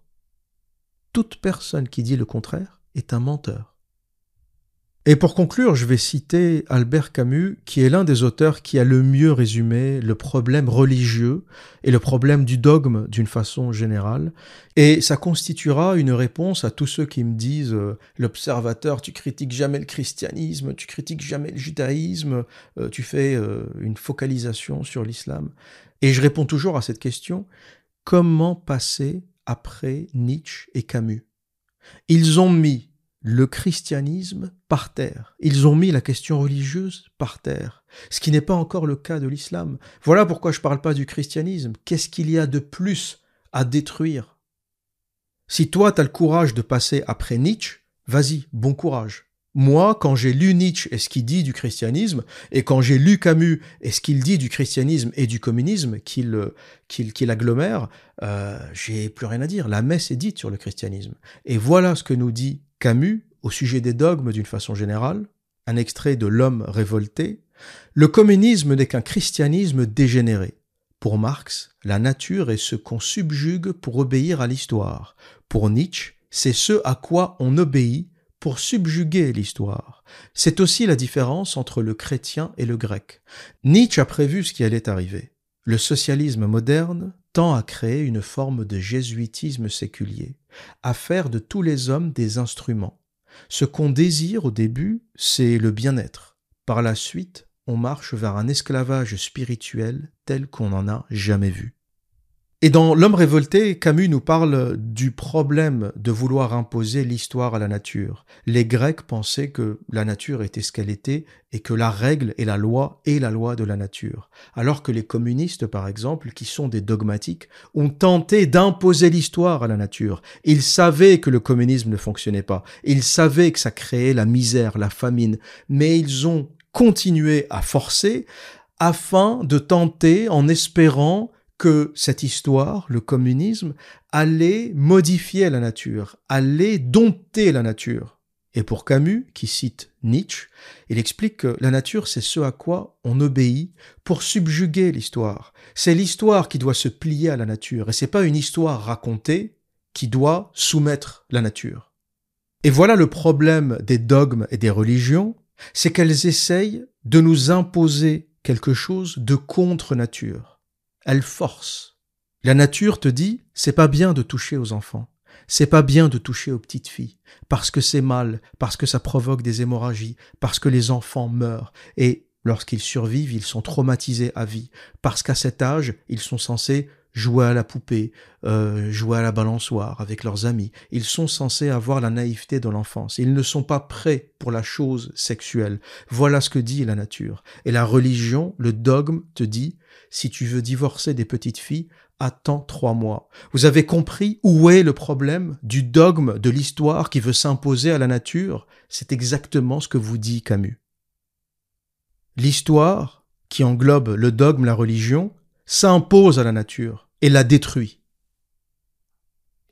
Toute personne qui dit le contraire est un menteur. Et pour conclure, je vais citer Albert Camus, qui est l'un des auteurs qui a le mieux résumé le problème religieux et le problème du dogme d'une façon générale. Et ça constituera une réponse à tous ceux qui me disent euh, l'observateur, tu critiques jamais le christianisme, tu critiques jamais le judaïsme, euh, tu fais euh, une focalisation sur l'islam. Et je réponds toujours à cette question, comment passer après Nietzsche et Camus? Ils ont mis le christianisme par terre. Ils ont mis la question religieuse par terre, ce qui n'est pas encore le cas de l'islam. Voilà pourquoi je ne parle pas du christianisme. Qu'est-ce qu'il y a de plus à détruire? Si toi, tu as le courage de passer après Nietzsche, vas-y, bon courage. Moi, quand j'ai lu Nietzsche et ce qu'il dit du christianisme, et quand j'ai lu Camus et ce qu'il dit du christianisme et du communisme qu'il qu'il agglomère, euh, j'ai plus rien à dire. La messe est dite sur le christianisme. Et voilà ce que nous dit Camus au sujet des dogmes d'une façon générale, un extrait de L'homme révolté, le communisme n'est qu'un christianisme dégénéré. Pour Marx, la nature est ce qu'on subjugue pour obéir à l'histoire. Pour Nietzsche, c'est ce à quoi on obéit pour subjuguer l'histoire. C'est aussi la différence entre le chrétien et le grec. Nietzsche a prévu ce qui allait arriver. Le socialisme moderne tend à créer une forme de jésuitisme séculier, à faire de tous les hommes des instruments. Ce qu'on désire au début, c'est le bien-être. Par la suite, on marche vers un esclavage spirituel tel qu'on n'en a jamais vu. Et dans L'homme révolté, Camus nous parle du problème de vouloir imposer l'histoire à la nature. Les Grecs pensaient que la nature était ce qu'elle était et que la règle et la loi est la loi de la nature. Alors que les communistes, par exemple, qui sont des dogmatiques, ont tenté d'imposer l'histoire à la nature. Ils savaient que le communisme ne fonctionnait pas. Ils savaient que ça créait la misère, la famine. Mais ils ont continué à forcer afin de tenter, en espérant que cette histoire, le communisme, allait modifier la nature, allait dompter la nature. Et pour Camus, qui cite Nietzsche, il explique que la nature, c'est ce à quoi on obéit pour subjuguer l'histoire. C'est l'histoire qui doit se plier à la nature, et c'est pas une histoire racontée qui doit soumettre la nature. Et voilà le problème des dogmes et des religions, c'est qu'elles essayent de nous imposer quelque chose de contre nature elle force. La nature te dit, c'est pas bien de toucher aux enfants. C'est pas bien de toucher aux petites filles, parce que c'est mal, parce que ça provoque des hémorragies, parce que les enfants meurent, et lorsqu'ils survivent, ils sont traumatisés à vie, parce qu'à cet âge, ils sont censés jouer à la poupée, euh, jouer à la balançoire avec leurs amis. Ils sont censés avoir la naïveté de l'enfance. Ils ne sont pas prêts pour la chose sexuelle. Voilà ce que dit la nature. Et la religion, le dogme te dit, si tu veux divorcer des petites filles, attends trois mois. Vous avez compris où est le problème du dogme de l'histoire qui veut s'imposer à la nature? C'est exactement ce que vous dit Camus. L'histoire, qui englobe le dogme, la religion, s'impose à la nature et la détruit.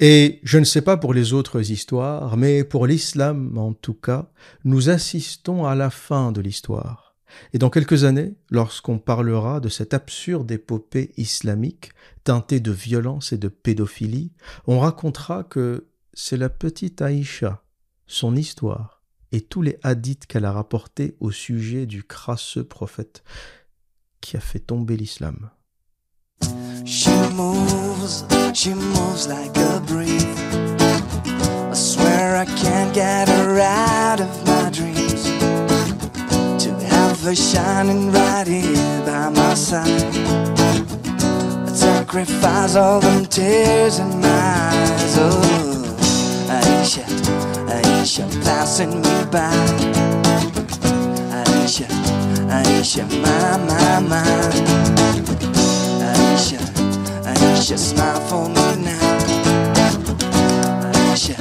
Et je ne sais pas pour les autres histoires, mais pour l'islam en tout cas, nous assistons à la fin de l'histoire. Et dans quelques années, lorsqu'on parlera de cette absurde épopée islamique teintée de violence et de pédophilie, on racontera que c'est la petite Aïcha, son histoire, et tous les hadiths qu'elle a rapportés au sujet du crasseux prophète qui a fait tomber l'islam. Moves, she moves like a breeze. I swear I can't get her out of my dreams. To have her shining right here by my side. I'd sacrifice all them tears in my eyes. Oh, Aisha, Aisha, passing me by. Aisha, Aisha, my, my, my. Aisha, Aisha, smile for me now. Aisha,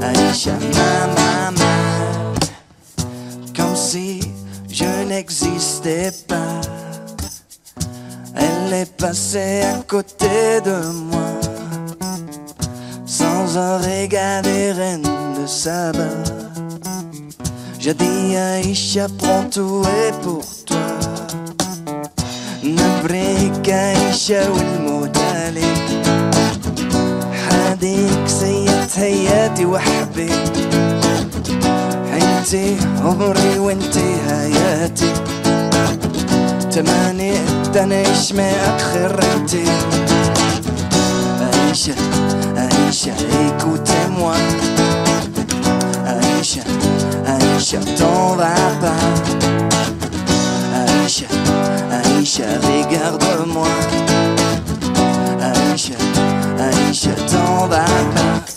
Aisha, my, my, my. Comme si je n'existais pas. Elle est passée à côté de moi. Sans un regard des reines de sabbat. J'ai dit Aisha, prends tout et pour toi. نبريك عيشة والموت عليك حديك سيد حياتي وحبي. انتي عمري وانتي حياتي. تماني تنعيش ما اخر انتي عيشة عيشة écoutez-moi Aïcha, Aïcha, t'en vas Aïcha, Aïcha, regarde-moi Aisha, Aisha told I love.